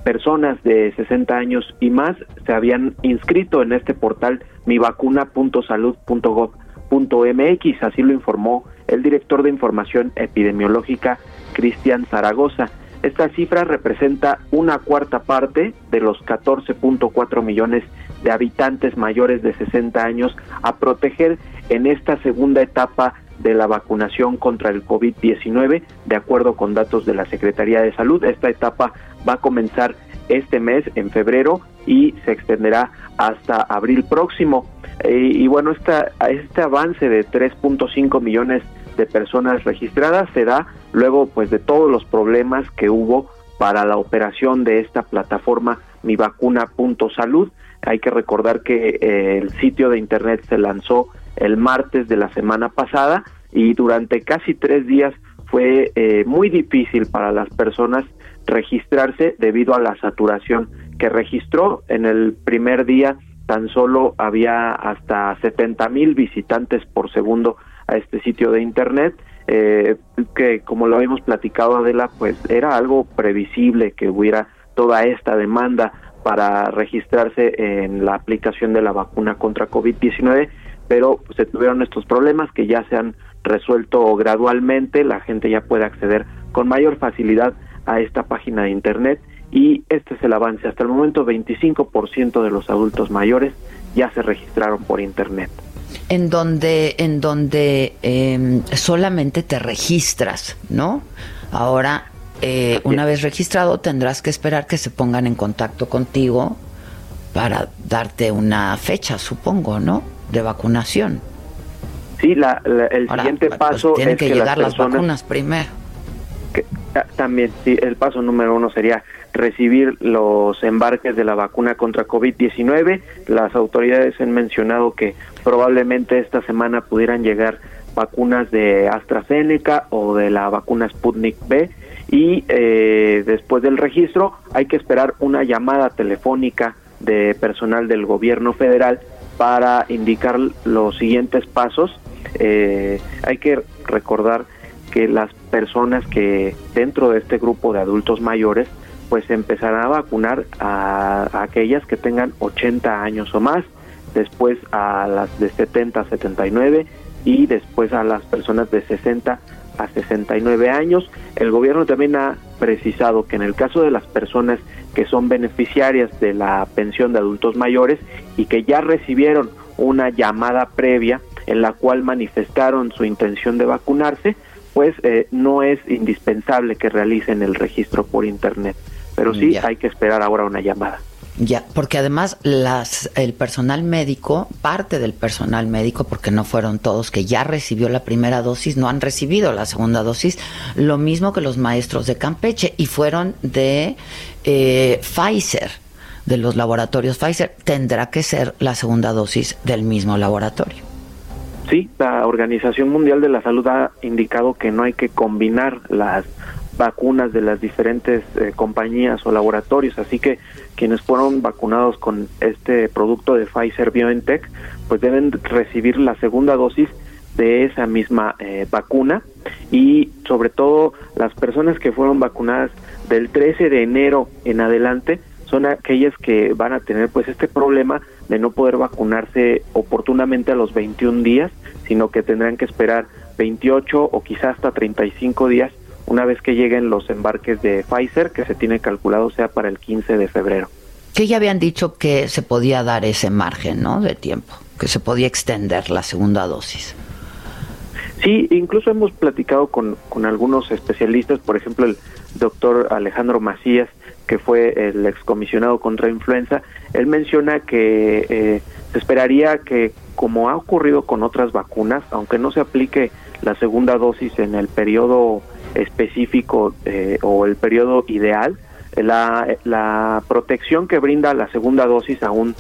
personas de 60 años y más se habían inscrito en este portal mivacuna.salud.gov MX, así lo informó el director de Información Epidemiológica, Cristian Zaragoza. Esta cifra representa una cuarta parte de los 14.4 millones de habitantes mayores de 60 años a proteger en esta segunda etapa de la vacunación contra el COVID-19, de acuerdo con datos de la Secretaría de Salud. Esta etapa va a comenzar este mes, en febrero, y se extenderá hasta abril próximo. Eh, y bueno, esta, este avance de 3.5 millones de personas registradas se da luego pues de todos los problemas que hubo para la operación de esta plataforma mivacuna.salud. Hay que recordar que eh, el sitio de internet se lanzó el martes de la semana pasada y durante casi tres días fue eh, muy difícil para las personas registrarse debido a la saturación que registró en el primer día tan solo había hasta 70 mil visitantes por segundo a este sitio de internet eh, que como lo habíamos platicado Adela pues era algo previsible que hubiera toda esta demanda para registrarse en la aplicación de la vacuna contra COVID-19 pero se tuvieron estos problemas que ya se han resuelto gradualmente la gente ya puede acceder con mayor facilidad a esta página de internet y este es el avance. Hasta el momento 25% de los adultos mayores ya se registraron por internet. En donde, en donde em, solamente te registras, ¿no? Ahora, eh, una vez registrado, tendrás que esperar que se pongan en contacto contigo para darte una fecha, supongo, ¿no? De vacunación. Sí, la, el siguiente pues, paso tienen que, llegar las vacunas primero. Ah, también, sí, el paso número uno sería recibir los embarques de la vacuna contra COVID-19. Las autoridades han mencionado que probablemente esta semana pudieran llegar vacunas de AstraZeneca o de la vacuna Sputnik B y eh, después del registro hay que esperar una llamada telefónica de personal del gobierno federal para indicar los siguientes pasos. Eh, hay que recordar que las personas que dentro de este grupo de adultos mayores pues empezarán a vacunar a, a aquellas que tengan 80 años o más, después a las de 70 a 79 y después a las personas de 60 a 69 años. El gobierno también ha precisado que en el caso de las personas que son beneficiarias de la pensión de adultos mayores y que ya recibieron una llamada previa en la cual manifestaron su intención de vacunarse, pues eh, no es indispensable que realicen el registro por internet, pero sí hay que esperar ahora una llamada. Ya, porque además las, el personal médico, parte del personal médico, porque no fueron todos que ya recibió la primera dosis, no han recibido la segunda dosis, lo mismo que los maestros de Campeche y fueron de eh, Pfizer, de los laboratorios Pfizer. Tendrá que ser la segunda dosis del mismo laboratorio. Sí, la Organización Mundial de la Salud ha indicado que no hay que combinar las vacunas de las diferentes eh, compañías o laboratorios, así que quienes fueron vacunados con este producto de Pfizer BioNTech, pues deben recibir la segunda dosis de esa misma eh, vacuna. Y sobre todo las personas que fueron vacunadas del 13 de enero en adelante son aquellas que van a tener pues este problema de no poder vacunarse oportunamente a los 21 días, sino que tendrán que esperar 28 o quizás hasta 35 días una vez que lleguen los embarques de Pfizer, que se tiene calculado sea para el 15 de febrero. Que ya habían dicho que se podía dar ese margen, ¿no? De tiempo, que se podía extender la segunda dosis. Sí, incluso hemos platicado con, con algunos especialistas, por ejemplo el doctor Alejandro Macías, que fue el excomisionado contra influenza, él menciona que eh, se esperaría que, como ha ocurrido con otras vacunas, aunque no se aplique la segunda dosis en el periodo específico eh, o el periodo ideal, la, la, protección que brinda la segunda dosis aún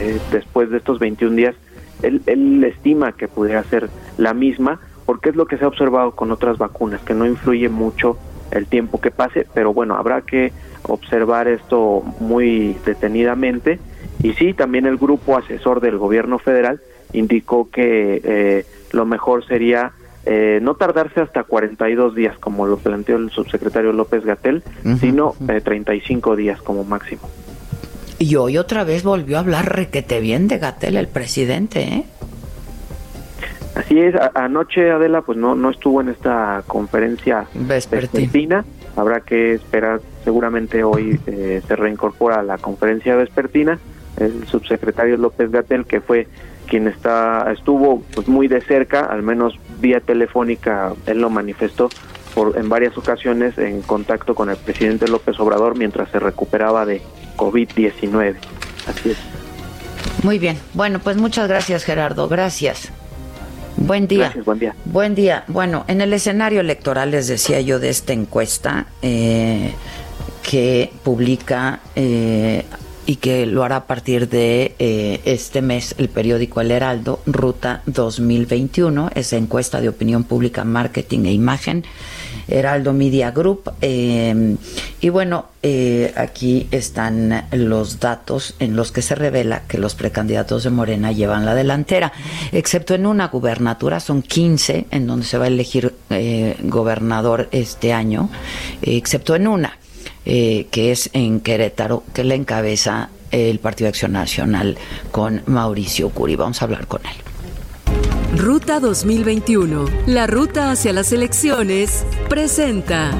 eh, después de estos 21 días, él, él estima que pudiera ser la misma, porque es lo que se ha observado con otras vacunas, que no influye mucho el tiempo que pase, pero bueno, habrá que observar esto muy detenidamente. Y sí, también el grupo asesor del gobierno federal indicó que eh, lo mejor sería eh, no tardarse hasta 42 días, como lo planteó el subsecretario López Gatel, sino eh, 35 días como máximo. Y hoy otra vez volvió a hablar requete bien de Gatel, el presidente, ¿eh? Así es, anoche Adela pues no, no estuvo en esta conferencia vespertina, habrá que esperar, seguramente hoy eh, se reincorpora a la conferencia vespertina, el subsecretario López Gatel que fue quien está estuvo pues muy de cerca, al menos vía telefónica, él lo manifestó por en varias ocasiones en contacto con el presidente López Obrador mientras se recuperaba de COVID-19. Así es. Muy bien. Bueno, pues muchas gracias Gerardo, gracias. Buen día. Gracias, buen día. Buen día. Bueno, en el escenario electoral les decía yo de esta encuesta eh, que publica eh, y que lo hará a partir de eh, este mes el periódico El Heraldo, Ruta 2021, esa encuesta de opinión pública, marketing e imagen, Heraldo Media Group. Eh, y bueno, eh, aquí están los datos en los que se revela que los precandidatos de Morena llevan la delantera, excepto en una gubernatura, son 15 en donde se va a elegir gobernador este año, excepto en una eh, que es en Querétaro, que le encabeza el Partido Acción Nacional con Mauricio Curi. Vamos a hablar con él. Ruta 2021, la ruta hacia las elecciones, presenta.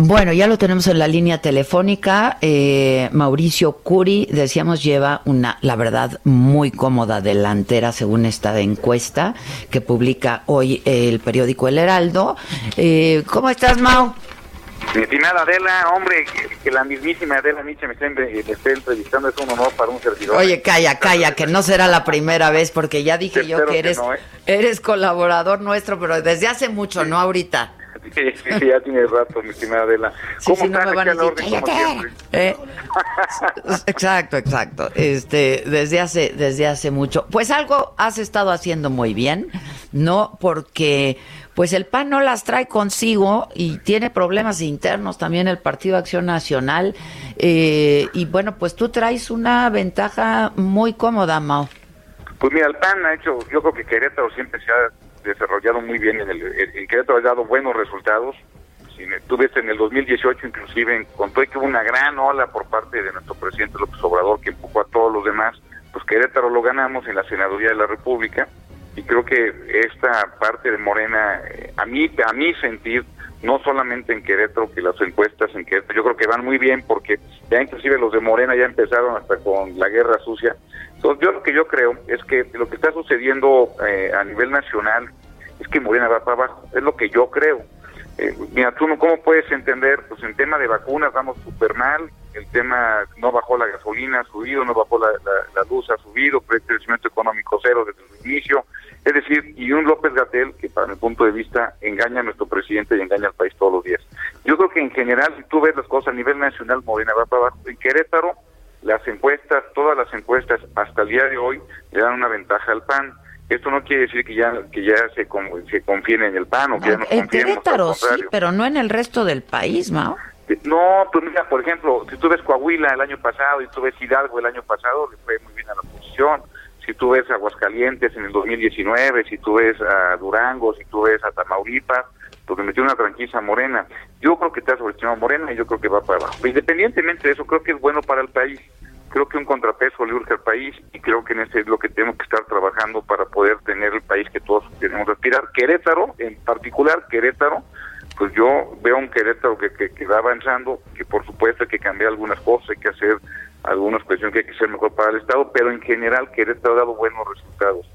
Bueno, ya lo tenemos en la línea telefónica. Eh, Mauricio Curi, decíamos, lleva una, la verdad, muy cómoda delantera según esta encuesta que publica hoy el periódico El Heraldo. Eh, ¿Cómo estás, Mau? Estimada Adela, hombre, que, la mismísima Adela Miche me esté, me esté, entrevistando es un honor para un servidor. Oye, calla, calla, que no será la primera vez, porque ya dije yo que eres, ¿eh? eres colaborador nuestro, pero desde hace mucho, no ahorita. Sí, sí, ya tiene rato, mi estimada Adela. Sí, sí, no me van a decir, eh, exacto, exacto. Este, desde hace, desde hace mucho. Pues algo has estado haciendo muy bien, ¿no? Porque pues el PAN no las trae consigo y tiene problemas internos también el Partido Acción Nacional. Eh, y bueno, pues tú traes una ventaja muy cómoda, Mao. Pues mira, el PAN ha hecho, yo creo que Querétaro siempre se ha desarrollado muy bien, en el, Querétaro ha dado buenos resultados. Tú ves en el 2018 inclusive, contó que hubo una gran ola por parte de nuestro presidente López Obrador que empujó a todos los demás, pues Querétaro lo ganamos en la Senaduría de la República y creo que esta parte de Morena, eh, a mí, a mí sentir, no solamente en Querétaro, que las encuestas en Querétaro, yo creo que van muy bien porque ya inclusive los de Morena ya empezaron hasta con la guerra sucia. Entonces yo lo que yo creo es que lo que está sucediendo eh, a nivel nacional es que Morena va para abajo, es lo que yo creo. Eh, mira, tú no, ¿cómo puedes entender? Pues en tema de vacunas vamos súper mal, el tema no bajó la gasolina, ha subido, no bajó la, luz, ha subido, el crecimiento económico cero desde el inicio, es decir, y un López Gatel que para mi punto de vista engaña a nuestro presidente y engaña al país todos los días. Yo creo que en general, si tú ves las cosas a nivel nacional, Morena va para abajo. En Querétaro, las encuestas, todas las encuestas hasta el día de hoy le dan una ventaja al PAN. Esto no quiere decir que ya que ya se, se confíen en el PAN o que ya no En Querétaro sí, pero no en el resto del país, Mao. No, pues mira, por ejemplo, si tú ves Coahuila el año pasado y tú ves Hidalgo el año pasado, le fue muy bien a la oposición si tú ves Aguascalientes en el 2019, si tú ves a Durango, si tú ves a Tamaulipas, donde metió una tranquila morena. Yo creo que está sobreestimado Morena y yo creo que va para abajo. Independientemente de eso, creo que es bueno para el país. Creo que un contrapeso le urge al país y creo que en ese es lo que tenemos que estar trabajando para poder tener el país que todos queremos aspirar. Querétaro, en particular Querétaro, pues yo veo un Querétaro que, que, que va avanzando, que por supuesto hay que cambiar algunas cosas, hay que hacer algunas cuestiones que hay que ser mejor para el Estado, pero en general Querétaro ha dado buenos resultados.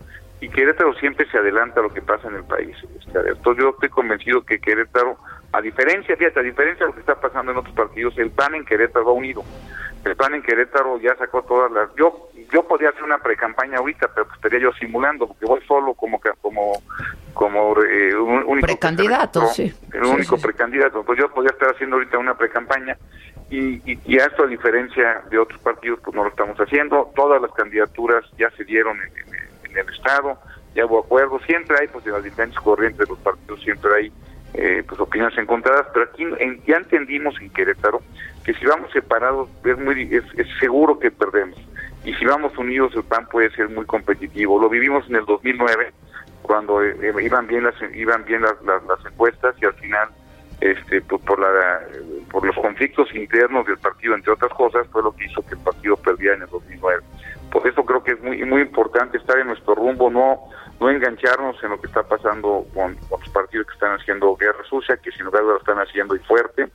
Y Querétaro siempre se adelanta a lo que pasa en el país. Entonces yo estoy convencido que Querétaro, a diferencia, fíjate, a diferencia de lo que está pasando en otros partidos, el PAN en Querétaro va unido. El PAN en Querétaro ya sacó todas las... Yo yo podría hacer una precampaña ahorita, pero estaría yo simulando, porque voy solo como como como eh, un único precandidato, sí. El único precandidato. Pues yo podría estar haciendo ahorita una precampaña y, y, esto a diferencia de otros partidos pues no lo estamos haciendo todas las candidaturas ya se dieron en, el estado ya hubo acuerdos siempre hay pues en las diferentes corrientes de los partidos siempre hay eh, pues opiniones encontradas pero aquí ya entendimos en Querétaro que si vamos separados es muy es, seguro que perdemos y si vamos unidos el PAN puede ser muy competitivo. Lo vivimos en el 2009 cuando eh, iban bien las iban bien las, las encuestas y al final este por, la por los conflictos internos del partido entre otras cosas fue lo que hizo que el partido perdiera en el 2009 por eso creo que es muy muy importante estar en nuestro rumbo no no engancharnos en lo que está pasando con, los partidos que están haciendo guerra sucia que sin lugar lo están haciendo y fuerte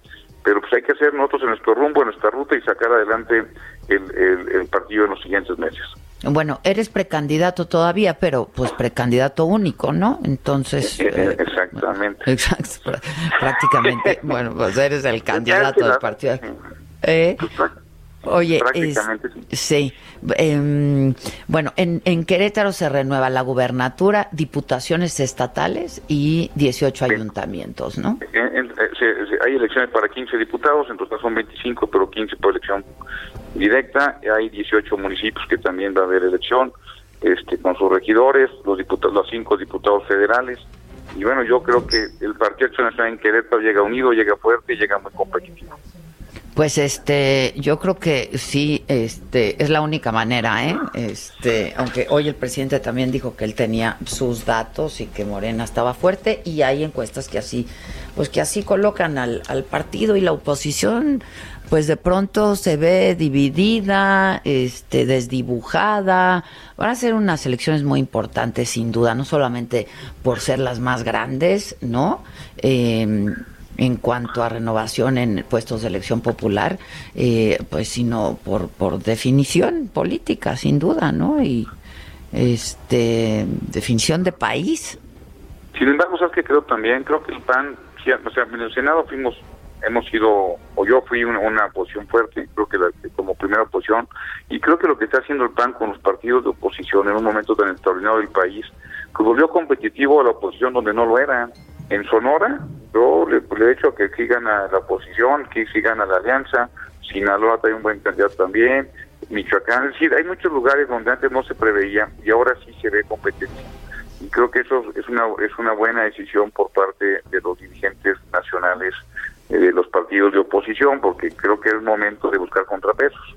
pero pues hay que hacer nosotros en nuestro rumbo en nuestra ruta y sacar adelante el, el partido en los siguientes meses bueno, eres precandidato todavía, pero pues precandidato único, ¿no? Entonces... Eh, eh, exactamente. exacto, prácticamente. bueno, pues eres el candidato del partido. ¿Eh? Oye, sí. Em, bueno, en, en, Querétaro se renueva la gubernatura, diputaciones estatales y 18 ayuntamientos, ¿no? hay elecciones para 15 diputados, en total son 25, pero 15 por elección directa. Hay 18 municipios que también va a haber elección, este, con sus regidores, los diputados, los cinco diputados federales. Y bueno, yo creo que el Partido Acción Nacional en Querétaro llega unido, llega fuerte, llega muy competitivo. Pues este, yo creo que sí, este, es la única manera, ¿eh? Este, aunque hoy el presidente también dijo que él tenía sus datos y que Morena estaba fuerte y hay encuestas que así, pues que así colocan al, al partido y la oposición, pues de pronto se ve dividida, este, desdibujada. Van a ser unas elecciones muy importantes, sin duda, no solamente por ser las más grandes, ¿no? Eh, en cuanto a renovación en puestos de elección popular, eh, pues sino por, por definición política, sin duda, ¿no? Y este definición de país. Sin embargo, sabes que creo también, creo que el PAN, o sea, en el Senado fuimos, hemos sido, o yo fui una, una oposición fuerte, creo que como primera oposición, y creo que lo que está haciendo el PAN con los partidos de oposición en un momento tan extraordinario del país, pues volvió competitivo a la oposición donde no lo era. En Sonora, Yo le, he hecho que sigan a la oposición, que sigan a la alianza, Sinaloa trae un buen candidato también, Michoacán, es decir, hay muchos lugares donde antes no se preveía y ahora sí se ve competencia. Y creo que eso es una, es una buena decisión por parte de los dirigentes nacionales eh, de los partidos de oposición, porque creo que es momento de buscar contrapesos.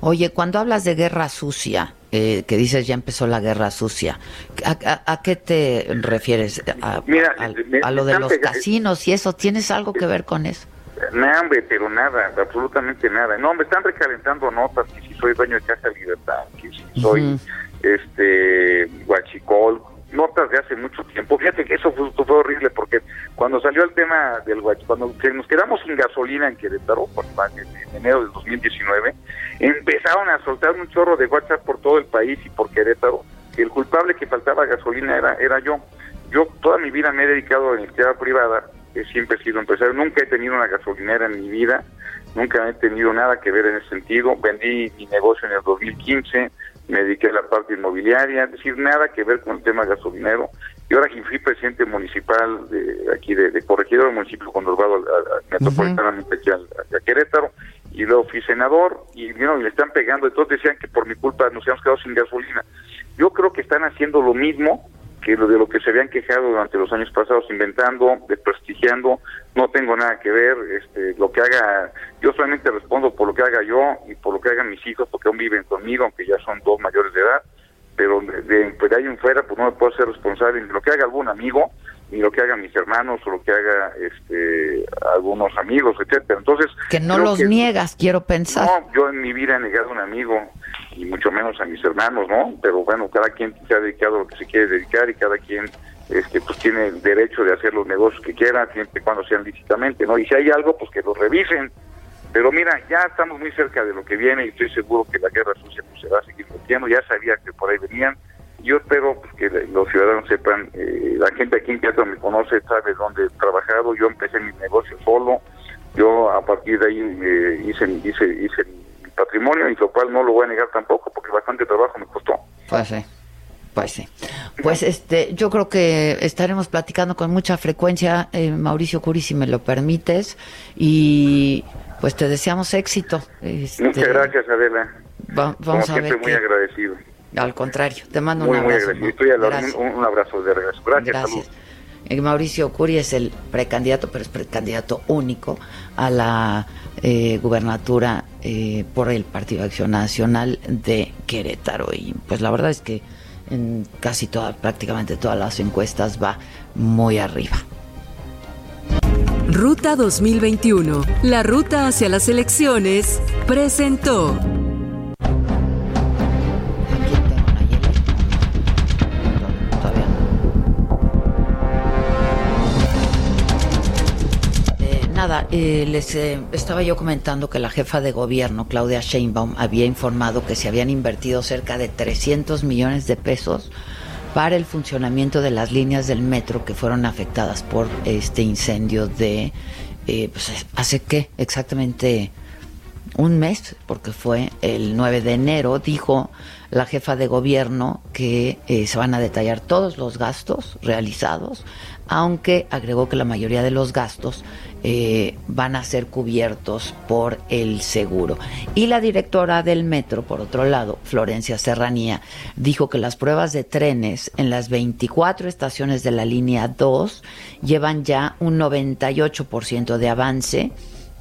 Oye, cuando hablas de guerra sucia, eh, que dices ya empezó la guerra sucia, ¿a, qué te refieres? ¿A, Mira, a, lo de los casinos y eso? ¿Tienes algo que ver con eso? No, hombre, pero nada, absolutamente nada. No, me están recalentando notas que si soy dueño de Casa Libertad, que si soy este guachicol, notas de hace mucho tiempo. Fíjate que eso fue, horrible porque cuando salió el tema del cuando nos quedamos sin gasolina en Querétaro, en enero del 2019, empezaron a soltar un chorro de WhatsApp por todo el país y por Querétaro, que el culpable que faltaba gasolina era, era yo. Yo toda mi vida me he dedicado a la iniciativa privada siempre he sido empresario, nunca he tenido una gasolinera en mi vida, nunca he tenido nada que ver en ese sentido, vendí mi negocio en el 2015, me dediqué a la parte inmobiliaria, es decir, nada que ver con el tema gasolinero. Y ahora que fui presidente municipal de aquí de, de corregidor del municipio conurbado metropolitanamente aquí a, Querétaro, y luego fui senador, y y le están pegando, entonces decían que por mi culpa nos habíamos quedado sin gasolina. Yo creo que están haciendo lo mismo que lo de lo que se habían quejado durante los años pasados, inventando, desprestigiando, no tengo nada que ver, este, lo que haga, yo solamente respondo por lo que haga yo y por lo que hagan mis hijos, porque aún viven conmigo, aunque ya son dos mayores de edad, pero de, pues de ahí en fuera, pues no me puedo ser responsable de lo que haga algún amigo, ni lo que hagan mis hermanos o lo que haga este algunos amigos, etcétera. Entonces que no los niegas, quiero pensar. No, yo en mi vida he negado a un amigo y mucho menos a mis hermanos, ¿no? Pero bueno, cada quien se ha dedicado a lo que se quiere dedicar y cada quien este pues tiene el derecho de hacer los negocios que quiera, siempre y cuando sean lícitamente, ¿no? Y si hay algo, pues que lo revisen. Pero mira, ya estamos muy cerca de lo que viene y estoy seguro que la guerra sucia pues, se va a seguir metiendo. Ya sabía que por ahí venían yo espero pues, que los ciudadanos sepan, eh, la gente aquí en Teatro me conoce, sabe dónde he trabajado, yo empecé mi negocio solo, yo a partir de ahí eh, hice, hice, hice mi patrimonio y lo cual no lo voy a negar tampoco porque bastante trabajo me costó. Pues sí. Pues sí. Pues este, yo creo que estaremos platicando con mucha frecuencia, eh, Mauricio Curi, si me lo permites, y pues te deseamos éxito. Este, Muchas gracias, Adela. vamos Como siempre, muy agradecido. Al contrario, te mando un abrazo. Muy Estoy un, abrazo de regreso. Gracias. Gracias. Eh, Mauricio Curi es el precandidato, pero es precandidato único a la eh, gubernatura eh, por el Partido Acción Nacional de Querétaro. Y pues la verdad es que en casi todas, prácticamente todas las encuestas va muy arriba. Ruta 2021, la ruta hacia las elecciones, presentó. Eh, les eh, estaba yo comentando que la jefa de gobierno, Claudia Sheinbaum, había informado que se habían invertido cerca de 300 millones de pesos para el funcionamiento de las líneas del metro que fueron afectadas por este incendio de, eh, pues, hace qué, exactamente un mes, porque fue el 9 de enero, dijo la jefa de gobierno que se van a detallar todos los gastos realizados, aunque agregó que la mayoría de los gastos eh, van a ser cubiertos por el seguro. Y la directora del metro, por otro lado, Florencia Serranía, dijo que las pruebas de trenes en las 24 estaciones de la línea 2 llevan ya un 98% de avance.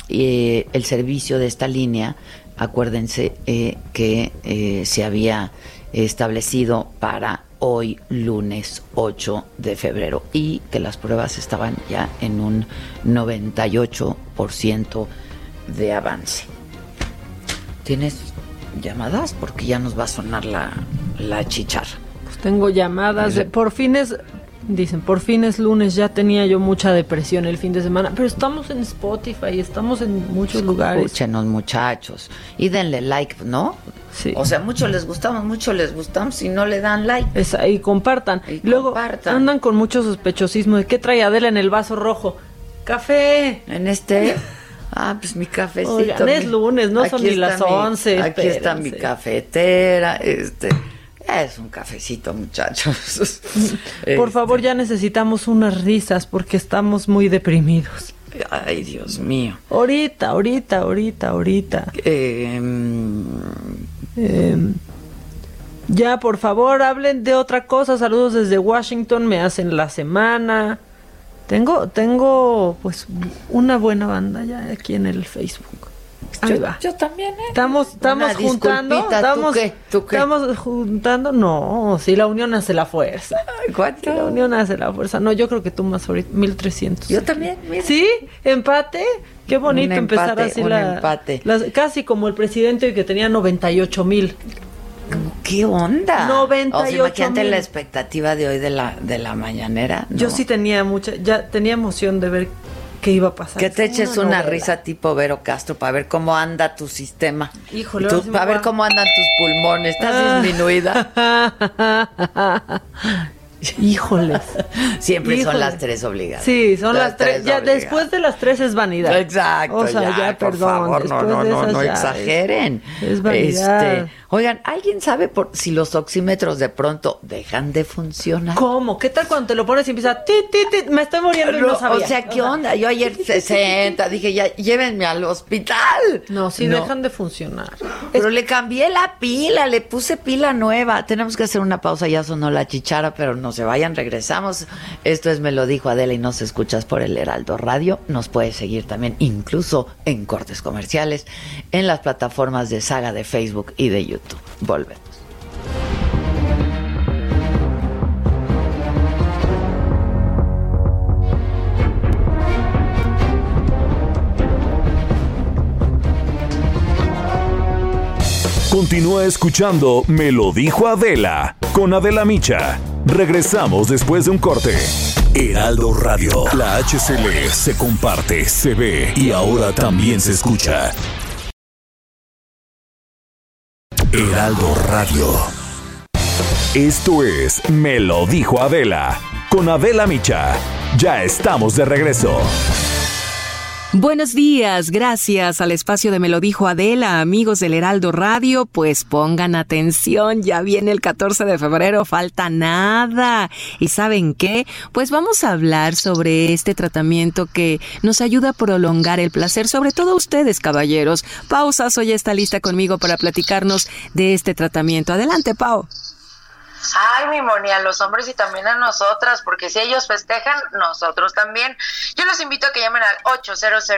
Eh, el servicio de esta línea, acuérdense eh, que se había establecido para hoy lunes 8 de febrero y que las pruebas estaban ya en un 98% de avance. ¿Tienes llamadas? Porque ya nos va a sonar la, la chicharra. Pues tengo llamadas. De, por fines Dicen, por fin es lunes, ya tenía yo mucha depresión el fin de semana, pero estamos en Spotify, estamos en muchos lugares. Escúchenos muchachos y denle like, ¿no? Sí. O sea, muchos les gustamos, muchos les gustamos y no le dan like. y compartan. Y Luego andan con mucho sospechosismo de qué trae Adela en el vaso rojo. Café. En este... Ah, pues mi cafecito. Oigan, es lunes, no son ni las once. Aquí está mi cafetera, este Es un cafecito, muchachos. Por favor, ya necesitamos unas risas porque estamos muy deprimidos. Ay, Dios mío. Ahorita, ahorita, ahorita, ahorita. Em, Em, ya, por favor, hablen de otra cosa. Saludos desde Washington, me hacen la semana. Tengo, tengo, pues, una buena banda ya aquí en el Facebook. Ahí yo, va. yo también, ¿eh? Estamos, estamos Una juntando. disculpita, ¿tú Estamos, qué? ¿Tú qué? estamos juntando. No, si la unión hace la fuerza. ¿Cuánto? Si la unión hace la fuerza. No, yo creo que tú más ahorita, 1300. Yo también, mira. ¿Sí? ¿Empate? Qué bonito Un empezar empate, así la, empate. las- casi como el presidente que tenía 98 mil. ¿Qué onda? 98 O sea, imagínate mil. la expectativa de hoy de la, de la mañanera. ¿no? Yo sí tenía mucha, ya tenía emoción de ver qué iba a pasar. Que te Es eches una risa tipo Vero Castro para ver cómo anda tu sistema. Híjole, tú, para ver cómo andan tus pulmones. ¿Estás disminuida? Híjoles. Siempre son las tres obligadas. Sí, son las, tres. Ya obligadas. después de las tres es vanidad. Exacto. O sea, ya, por perdón. favor, no, no, no, no ya exageren. Es, es vanidad. Este, oigan, ¿alguien sabe por si los oxímetros de pronto dejan de funcionar? ¿Cómo? ¿Qué tal cuando te lo pones y empieza ti, ti, ti? Me estoy muriendo y no, sabía. o sea, ¿qué onda? Yo ayer 60, dije, ya, llévenme al hospital. No, sí No. dejan de funcionar. Pero le cambié la pila, le puse pila nueva. Tenemos que hacer una pausa, ya sonó la chichara, pero no se vayan, regresamos. Esto es Me lo dijo Adela y nos escuchas por el Heraldo Radio. Nos puedes seguir también, incluso en cortes comerciales, en las plataformas de saga de Facebook y de YouTube. Volvemos. Continúa escuchando Me lo dijo Adela con Adela Micha. Regresamos después de un corte. Heraldo Radio. La HCL se comparte, se ve y ahora también se escucha. Heraldo Radio. Esto es Me lo dijo Adela con Adela Micha. Ya estamos de regreso. Buenos días, gracias al espacio de Me lo dijo Adela, amigos del Heraldo Radio, pues pongan atención, ya viene el 14 de febrero, falta nada. ¿Y saben qué? Pues vamos a hablar sobre este tratamiento que nos ayuda a prolongar el placer, sobre todo ustedes, caballeros. Pau Sasso ya está lista conmigo para platicarnos de este tratamiento. Adelante, Pau. Ay, mi Moni, a los hombres y también a nosotras, porque si ellos festejan, nosotros también. Yo los invito a que llamen al 800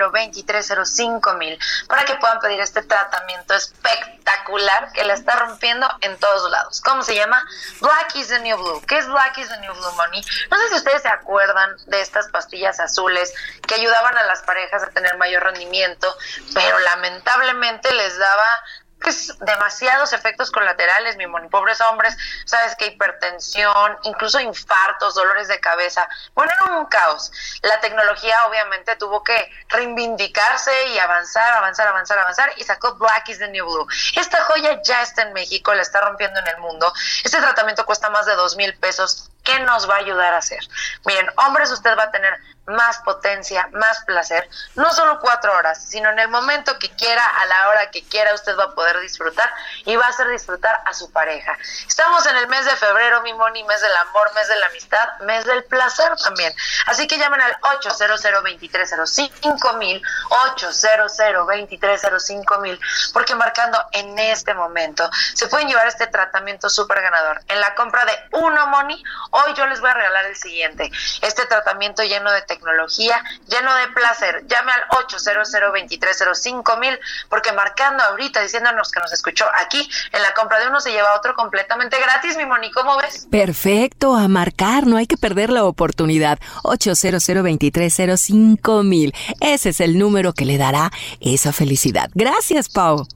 mil para que puedan pedir este tratamiento espectacular que la está rompiendo en todos lados. ¿Cómo se llama? Black is the New Blue. ¿Qué es Black is the New Blue, Moni? No sé si ustedes se acuerdan de estas pastillas azules que ayudaban a las parejas a tener mayor rendimiento, pero lamentablemente les daba pues demasiados efectos colaterales, mi moni, pobres hombres, sabes que hipertensión, incluso infartos, dolores de cabeza, bueno, era un caos. La tecnología obviamente tuvo que reivindicarse y avanzar, avanzar, avanzar, avanzar y sacó Black is the New Blue. Esta joya ya está en México, la está rompiendo en el mundo. Este tratamiento cuesta más de dos mil pesos. ¿Qué nos va a ayudar a hacer? Miren, hombres, usted va a tener más potencia, más placer, no solo cuatro horas, sino en el momento que quiera, a la hora que quiera, usted va a poder disfrutar y va a hacer disfrutar a su pareja. Estamos en el mes de febrero, mi moni, mes del amor, mes de la amistad, mes del placer también. Así que llamen al 800 2305 mil, 800 2305 mil, porque marcando en este momento se pueden llevar este tratamiento súper ganador. En la compra de uno money, hoy yo les voy a regalar el siguiente, este tratamiento lleno de tecnología, lleno de placer. Llame al 800 2305 mil, porque marcando ahorita, diciéndonos que nos escuchó aquí, en la compra de uno se lleva otro completamente gratis, mi Moni, ¿cómo ves? Perfecto, a marcar, no hay que perder la oportunidad. 800 2305 mil. Ese es el número que le dará esa felicidad. Gracias, Pau.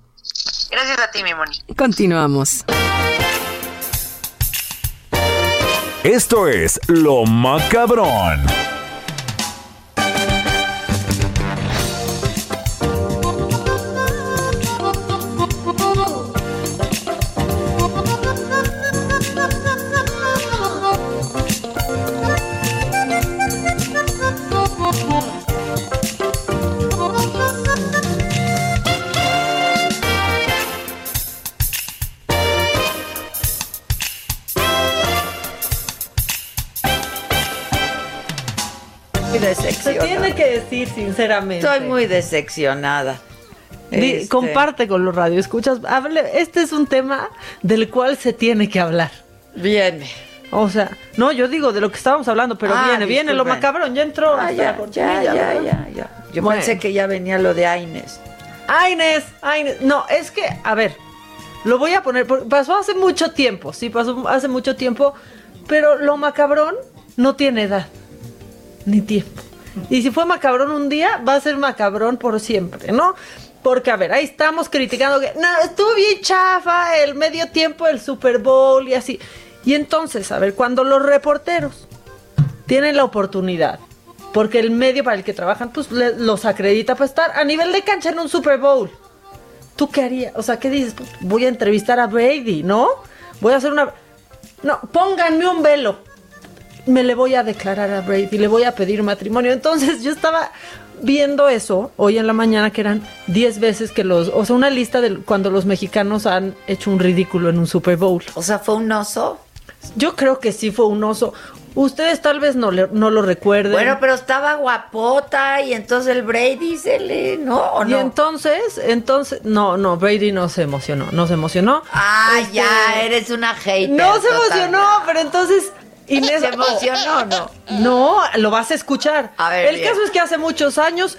Gracias a ti, mi Moni. Continuamos. Esto es Lo Macabrón. Muy Se decepcionada. tiene que decir sinceramente. Estoy muy decepcionada. Este, Comparte con los radioescuchas. Hable, este es un tema del cual se tiene que hablar. Viene. O sea, no, yo digo de lo que estábamos hablando, pero Ah, viene, viene lo macabrón, ya entró. Ah, ya, ya, ya, ya, ya. Yo Bueno. pensé que ya venía lo de Aines. Ay, Inés. No, es que, a ver, lo voy a poner, porque pasó hace mucho tiempo, sí, pasó hace mucho tiempo, pero lo macabrón no tiene edad, ni tiempo. Y si fue macabrón un día, va a ser macabrón por siempre, ¿no? Porque, a ver, ahí estamos criticando que, no, estuvo bien chafa el medio tiempo del Super Bowl y así. Y entonces, a ver, cuando los reporteros tienen la oportunidad, porque el medio para el que trabajan, pues los acredita para estar a nivel de cancha en un Super Bowl. ¿Tú qué harías? O sea, ¿qué dices? Pues, voy a entrevistar a Brady, ¿no? Voy a hacer una... No, pónganme un velo. Me le voy a declarar a Brady, le voy a pedir matrimonio. Entonces yo estaba viendo eso hoy en la mañana que eran 10 veces que los... O sea, una lista de cuando los mexicanos han hecho un ridículo en un Super Bowl. O sea, fue un oso. Yo creo que sí fue un oso. Ustedes tal vez no, le- no lo recuerden. Bueno, pero estaba guapota y entonces el Brady se le, ¿no? ¿O y no? entonces, entonces, no, no, Brady no se emocionó, no se emocionó. Ah, Este, ya, eres una hater. No se total. emocionó, pero entonces Inés ¿Se emocionó o no? No, lo vas a escuchar. A ver, el bien. caso es que hace muchos años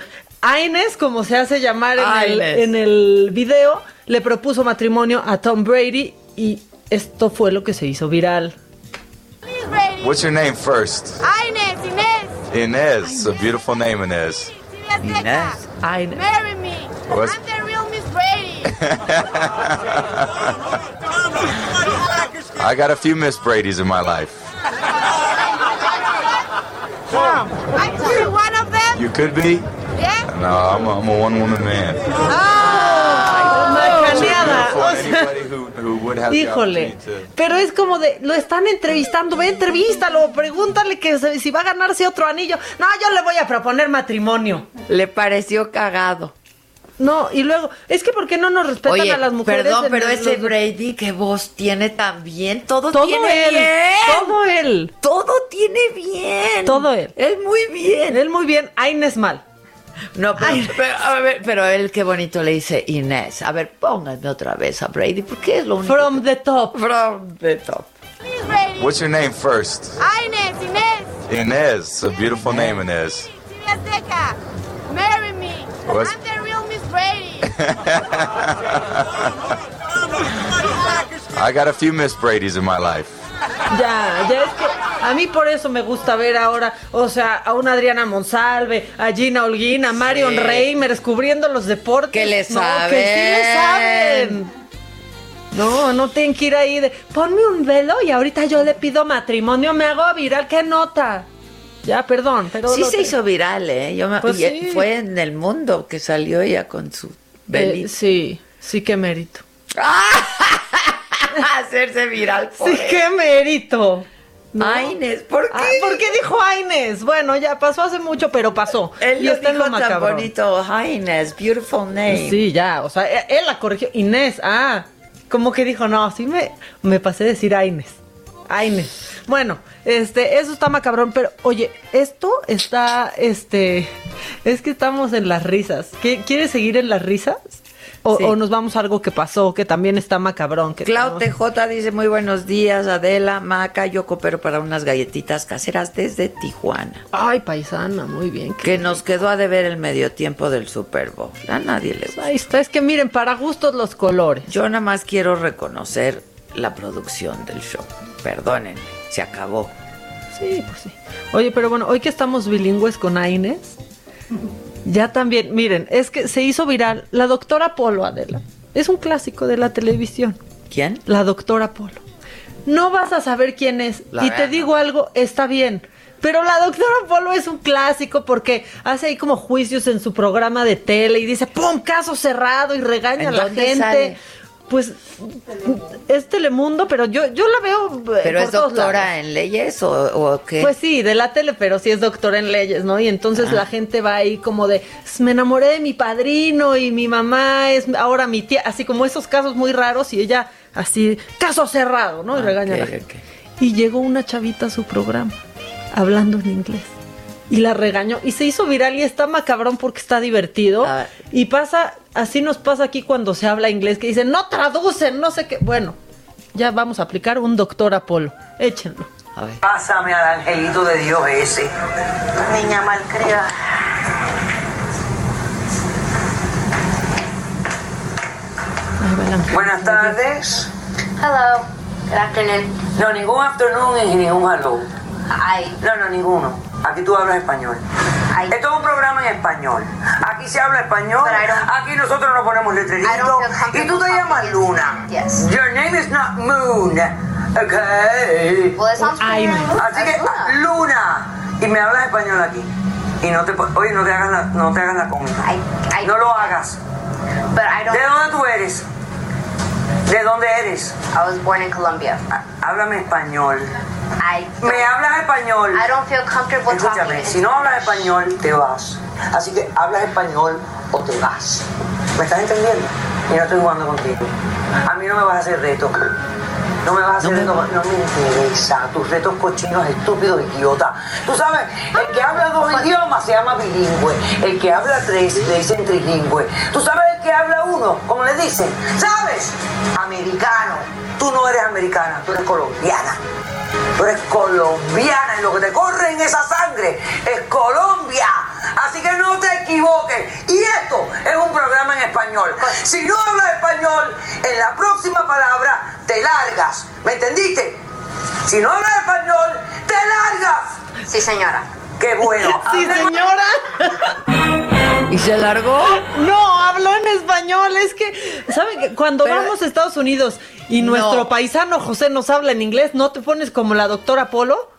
Inés, como se hace llamar en el, Inés. en el video, le propuso matrimonio a Tom Brady y esto fue lo que se hizo viral. What's your name first? Inés, Inés. Inez. It's a beautiful name, Inez. Inés. Inés. Marry me. What's- I'm the real Miss Brady. I got a few Miss Brady's in my life. Could be one of them. You could be? Yeah. No, I'm a, I'm a one-woman man. Macaneada, For o sea, who, who Híjole, pero es como de, lo están entrevistando, ve, entrevístalo, pregúntale que se- si va a ganarse otro anillo. No, yo le voy a proponer matrimonio. Le pareció cagado. No, y luego, es que ¿por qué no nos respetan Oye, a las mujeres? perdón, pero ese los- Brady, qué voz tiene también. Todo, Todo tiene él, bien. todo él. Todo tiene bien. Todo él. Él muy bien. Él muy bien, Aines mal. No, pero, pero, a ver, pero él qué bonito le dice Inés. A ver, pónganme otra vez a Brady, porque es lo único. From the top. From the top. Brady. What's your name first? Inés, Inés. Inez. It's a beautiful name, Seca. Marry me. What's- I'm the Brady. I got a few Miss Brady's in my life. Ya, ya es que a mí por eso me gusta ver ahora, o sea, a una Adriana Monsalve, a Gina Holguín, a Marion Sí. Reimers cubriendo los deportes. Que le No, que sí le saben. saben. No, no tienen que ir ahí de ponme un velo y ahorita yo le pido matrimonio, me hago viral, ¿qué nota? Ya, perdón, pero Sí se te- hizo viral, ¿eh? Yo me- Pues sí. Fue en el mundo que salió ella con su Eh, sí, sí que mérito. Hacerse viral por Sí que mérito. No. Ay, Inés, ¿por qué? Ah, ¿Por qué dijo Aines? Bueno, ya pasó hace mucho, pero pasó. Él y lo está en dijo lo tan bonito. Hi, Inés, beautiful name. Sí, ya, o sea, él, él la corrigió. Inés, ah, como que dijo, no, sí me, me pasé a decir a Bueno, este, eso está macabrón, pero oye, esto está, este, es que estamos en las risas. ¿Qué- ¿Quieres seguir en las risas? O, Sí. o nos vamos a algo que pasó, que también está macabrón. Que Clau TJ dice muy buenos días, Adela, Maca, yo coopero para unas galletitas caseras desde Tijuana. Ay, paisana, muy bien. Que nos quedó a deber el medio tiempo del Super Bowl. A nadie le gusta. Ahí está, es que miren, para gustos los colores. Yo nada más quiero reconocer la producción del show. Perdónenme, se acabó. Sí, pues sí. Oye, pero bueno, hoy que estamos bilingües con Aines, ya también, miren, es que se hizo viral la doctora Polo Adela. Es un clásico de la televisión. ¿Quién? La doctora Polo. No vas a saber quién es. La y te digo algo, está bien. Pero la doctora Polo es un clásico porque hace ahí como juicios en su programa de tele y dice, ¡pum! Caso cerrado y regaña ¿En a la gente. sale? Pues es Telemundo, pero yo, yo la veo. eh, ¿Pero por es todos doctora lados. en leyes o, o qué? Pues sí, de la tele, pero sí es doctora en leyes, ¿no? Y entonces la gente va ahí como de, me enamoré de mi padrino y mi mamá es ahora mi tía, así como esos casos muy raros y ella así, caso cerrado, ¿no? Y regaña a la Ok, gente. Y llegó una chavita a su programa, hablando en inglés. Y la regañó y se hizo viral y está macabrón porque está divertido. A ver. Y pasa, así nos pasa aquí cuando se habla inglés, que dicen, no traducen, no sé qué. Bueno, ya vamos a aplicar un doctor Apolo. Échenlo. A ver. Pásame al angelito de Dios ese. Niña malcriada. Buenas tardes. Hello. Good afternoon. No, ningún afternoon y ningún hello. Hi. No, no, ninguno. Aquí tú hablas español. Esto es un programa en español. Aquí se habla español. Aquí nosotros nos ponemos comfortable Y tú te llamas Luna. Yes. Your name is not Moon. Okay. Well, Ay, Así que, Luna. Luna. Y me hablas español aquí. Y no te, oye, no te hagas la, no te hagas la cómica. I- I- No lo hagas. But I don't. ¿De dónde tú eres? ¿De dónde eres? I was born in Colombia. Ah, Háblame español. I. Me hablas español. I don't feel comfortable Escúchame, talking. si no hablas español, te vas. Así que hablas español o te vas. ¿Me estás entendiendo? Y no estoy jugando contigo. A mí no me vas a hacer reto. No me vas a hacer reto. No me interesa. Tus retos cochinos, estúpidos, idiota. Tú sabes, el que habla dos idiomas se llama bilingüe. El que habla tres le dicen trilingüe. Tú sabes el que habla uno, como le dicen. ¿Sabes? Americano. Tú no eres americana, tú eres colombiana. Tú eres colombiana y lo que te corre en esa sangre es Colombia. Así que no te equivoques. Y esto es un programa en español. Si no hablas español, en la próxima palabra te largas. ¿Me entendiste? Si no hablas español, te largas. Sí, señora. Qué bueno. Sí, señora. ¿Y se largó? No, habló en español. Es que, ¿saben que cuando Pero- vamos a Estados Unidos y No. nuestro paisano José nos habla en inglés, ¿no te pones como la doctora Polo?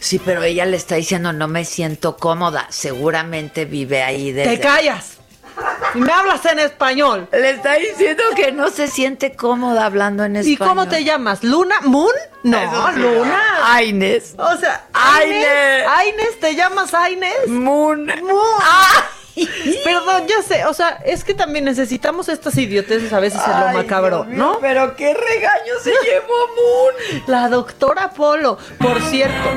Sí, pero ella le está diciendo, no me siento cómoda. Seguramente vive ahí desde... Te callas. Y me hablas en español. Le está diciendo que no se siente cómoda hablando en ¿Y español. cómo te llamas? ¿Luna? ¿Moon? No, sí. Luna. Aines. O sea, Aines. Aines. Aines, ¿te llamas Aines? Moon. Moon. Perdón, ya sé, o sea, es que también necesitamos estas idioteces a veces en lo macabro, mío, ¿no? Pero qué regaño se llevó Moon. La doctora Polo, por cierto.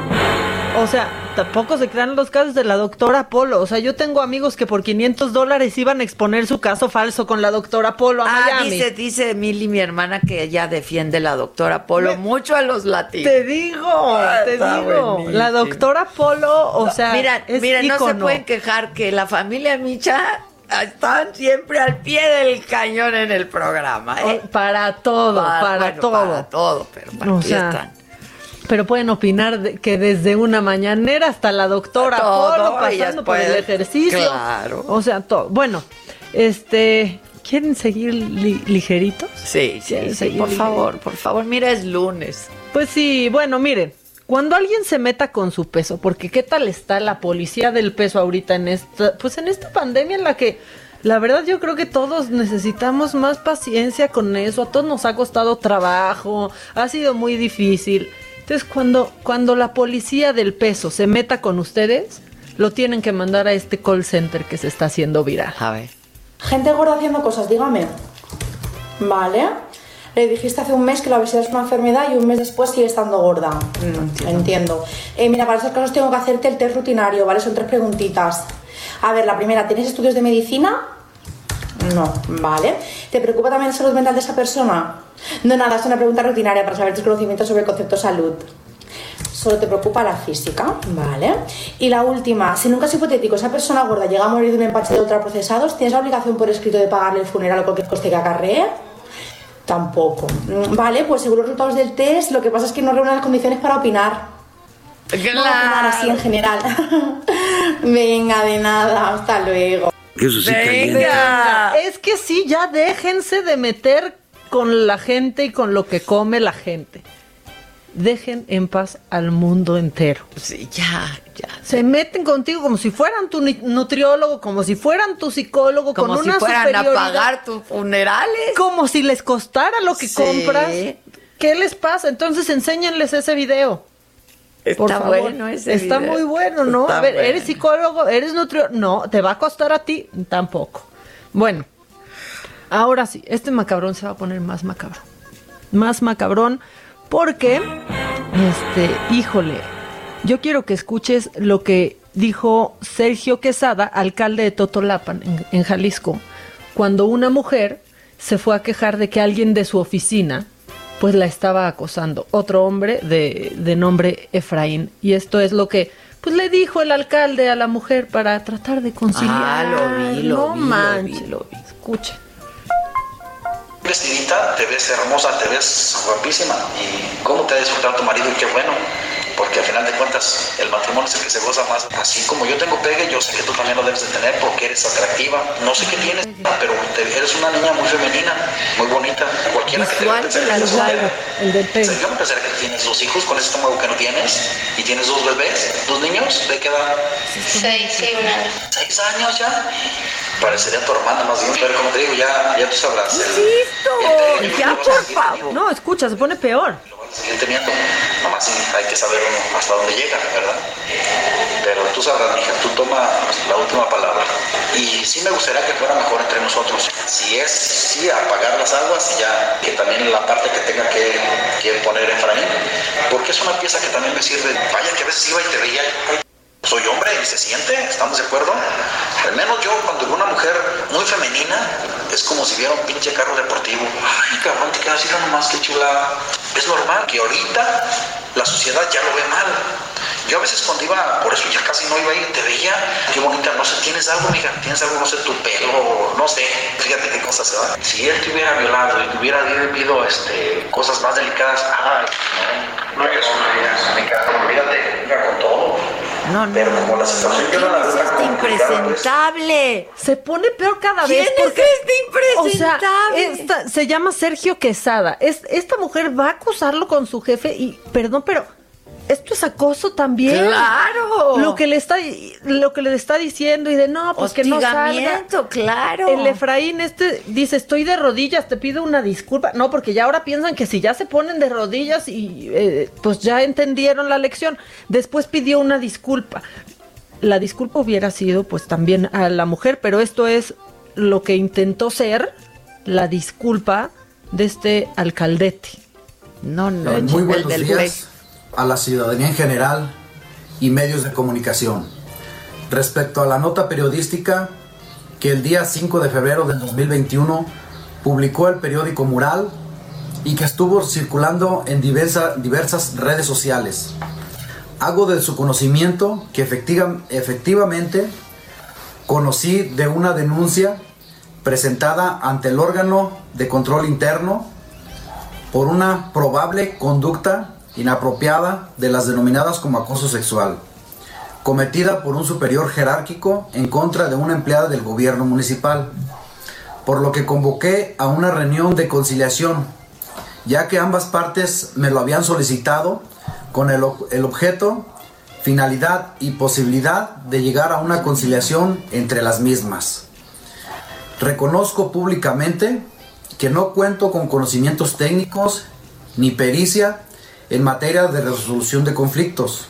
O sea, tampoco se crean los casos de la doctora Polo. O sea, yo tengo amigos que por 500 dólares iban a exponer su caso falso con la doctora Polo a Ah, Miami. dice, dice Emily, mi hermana, que ella defiende la doctora Polo mucho a los latinos. Te digo, te Está digo. buenísimo. La doctora Polo, o sea, mira, es mira, no se pueden quejar que la familia Micha están siempre al pie del cañón en el programa, ¿eh? Para todo, para, bueno, todo. Para todo, pero O aquí sea, están. Pero pueden opinar de- que desde una mañanera hasta la doctora Todo, Polo, pasando por el ejercicio. Claro. O sea, todo. Bueno, este, ¿quieren seguir li- ligeritos? Sí, sí, ¿Quieren sí, seguir por ligeritos? favor, por favor. Mira, es lunes. Pues sí, bueno, miren, cuando alguien se meta con su peso, porque qué tal está la policía del peso ahorita en esta, pues en esta pandemia en la que la verdad yo creo que todos necesitamos más paciencia con eso, a todos nos ha costado trabajo, ha sido muy difícil. Entonces, cuando cuando la policía del peso se meta con ustedes, lo tienen que mandar a este call center que se está haciendo viral. A ver. Gente gorda haciendo cosas, dígame. Vale. Le dijiste hace un mes que la obesidad es una enfermedad y un mes después sigue estando gorda. Mm, entiendo. Eh, mira, para esos casos tengo que hacerte el test rutinario, ¿vale? Son tres preguntitas. A ver, la primera, ¿tienes estudios de medicina? No, vale. ¿Te preocupa también la salud mental de esa persona? No, nada, es una pregunta rutinaria para saber tus conocimientos sobre el concepto salud. Solo te preocupa la física, ¿vale? Y la última, si en un caso hipotético esa persona gorda llega a morir de un empache de ultraprocesados, ¿tienes la obligación por escrito de pagarle el funeral o cualquier coste que acarree? Tampoco. Vale, pues según los resultados del test, lo que pasa es que no reúnen las condiciones para opinar. No opinar así en general. Venga, de nada, hasta luego. Eso sí Venga. Es que sí, ya déjense de meter con la gente y con lo que come la gente. Dejen en paz al mundo entero. Sí, ya, ya. Se meten contigo como si fueran tu nutriólogo, como si fueran tu psicólogo, Como con si una fueran a pagar tus funerales. Como si les costara lo que Sí. compras. ¿Qué les pasa? Entonces enséñenles ese video. Por Está favor. bueno ese Está video. muy bueno, ¿no? Está a ver, bueno. ¿eres psicólogo? ¿Eres nutriólogo? No, ¿te va a costar a ti? Tampoco. Bueno, ahora sí, este macabrón se va a poner más macabrón. Más macabrón porque, este, híjole, Yo quiero que escuches lo que dijo Sergio Quesada, alcalde de Totolapan, en, en Jalisco, cuando una mujer se fue a quejar de que alguien de su oficina pues la estaba acosando, otro hombre de, de nombre Efraín. Y esto es lo que pues le dijo el alcalde a la mujer para tratar de conciliar. Ah, lo vi, lo no vi, manches. lo vi. Escuchen. Vestidita, te ves hermosa, te ves guapísima. ¿Y cómo te ha disfrutado tu marido? Y qué bueno. Porque al final de cuentas, el matrimonio es el que se goza más. Así como yo tengo pegue, yo sé que tú también lo debes de tener porque eres atractiva. No sé qué tienes, pero te- eres una niña muy femenina, muy bonita. Cualquiera que te vea pensaría que. El del O sea, yo no pensaría que tienes dos hijos con ese estómago que no tienes y tienes dos bebés, dos niños, ¿de qué edad? Seis y un año. ¿Seis años ya? Parecería tu hermana más bien, pero como te digo, ya, ya tú sabrás. el- el- el- Ya, lo vas a por seguir favor. No, escucha, se pone peor. seguir teniendo. Nomás sí hay que saber hasta dónde llega, ¿verdad? Pero tú sabrás, mija, tú toma la última palabra. Y sí me gustaría que fuera mejor entre nosotros. Si es, sí, apagar las aguas ya, que también la parte que tenga que, que poner Efraín. Porque es una pieza que también me sirve. Vaya que a veces iba y te veía. "Ay, Soy hombre y se siente, ¿estamos de acuerdo? Al menos yo cuando veo una mujer muy femenina, es como si viera un pinche carro deportivo. Ay, cabrón, te quedas así nomás, qué chula. Es normal que ahorita la sociedad ya lo ve mal. Yo a veces cuando iba, por eso ya casi no iba a ir, te veía, qué bonita, no sé, tienes algo, mija, tienes algo, no sé, tu pelo, no sé, fíjate qué cosas se dan. Si él te hubiera violado y te hubiera vivido este, cosas más delicadas, ay, no, no, eso no digas, mi cabrón, olvídate, mira, con todo. No, no, Pero como la situación yo no la veo este tan complicada, pues, impresentable? Se pone peor cada ¿Quién vez. es porque, este O sea, impresentable? esta- se llama Sergio Quesada. Es, esta mujer va a acusarlo con su jefe y, perdón, pero esto es acoso también. ¡Claro! Lo que le está, lo que le está diciendo y de no, pues que no salga. Claro. El Efraín este dice, estoy de rodillas, te pido una disculpa. No, porque ya ahora piensan que si ya se ponen de rodillas y eh, pues ya entendieron la lección. Después pidió una disculpa. La disculpa hubiera sido pues también a la mujer, pero esto es lo que intentó ser la disculpa de este alcaldete. No, no, muy el buenos del días a la ciudadanía en general y medios de comunicación. Respecto a la nota periodística que el día 5 de febrero del 2021 publicó el periódico Mural y que estuvo circulando en diversa- diversas redes sociales. Hago de su conocimiento que efectiva- efectivamente conocí de una denuncia presentada ante el órgano de control interno por una probable conducta inapropiada de las denominadas como acoso sexual, cometida por un superior jerárquico en contra de una empleada del gobierno municipal, por lo que convoqué a una reunión de conciliación, ya que ambas partes me lo habían solicitado con el, el objeto, finalidad y posibilidad de llegar a una conciliación entre las mismas. Reconozco públicamente que no cuento con conocimientos técnicos ni pericia en materia de resolución de conflictos,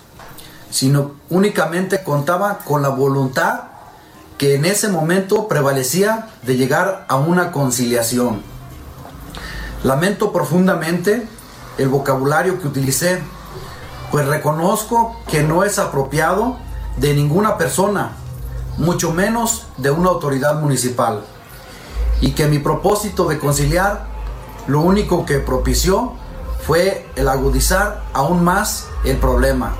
sino únicamente contaba con la voluntad que en ese momento prevalecía de llegar a una conciliación. Lamento profundamente el vocabulario que utilicé, pues reconozco que no es apropiado de ninguna persona, mucho menos de una autoridad municipal, y que mi propósito de conciliar lo único que propició fue el agudizar aún más el problema.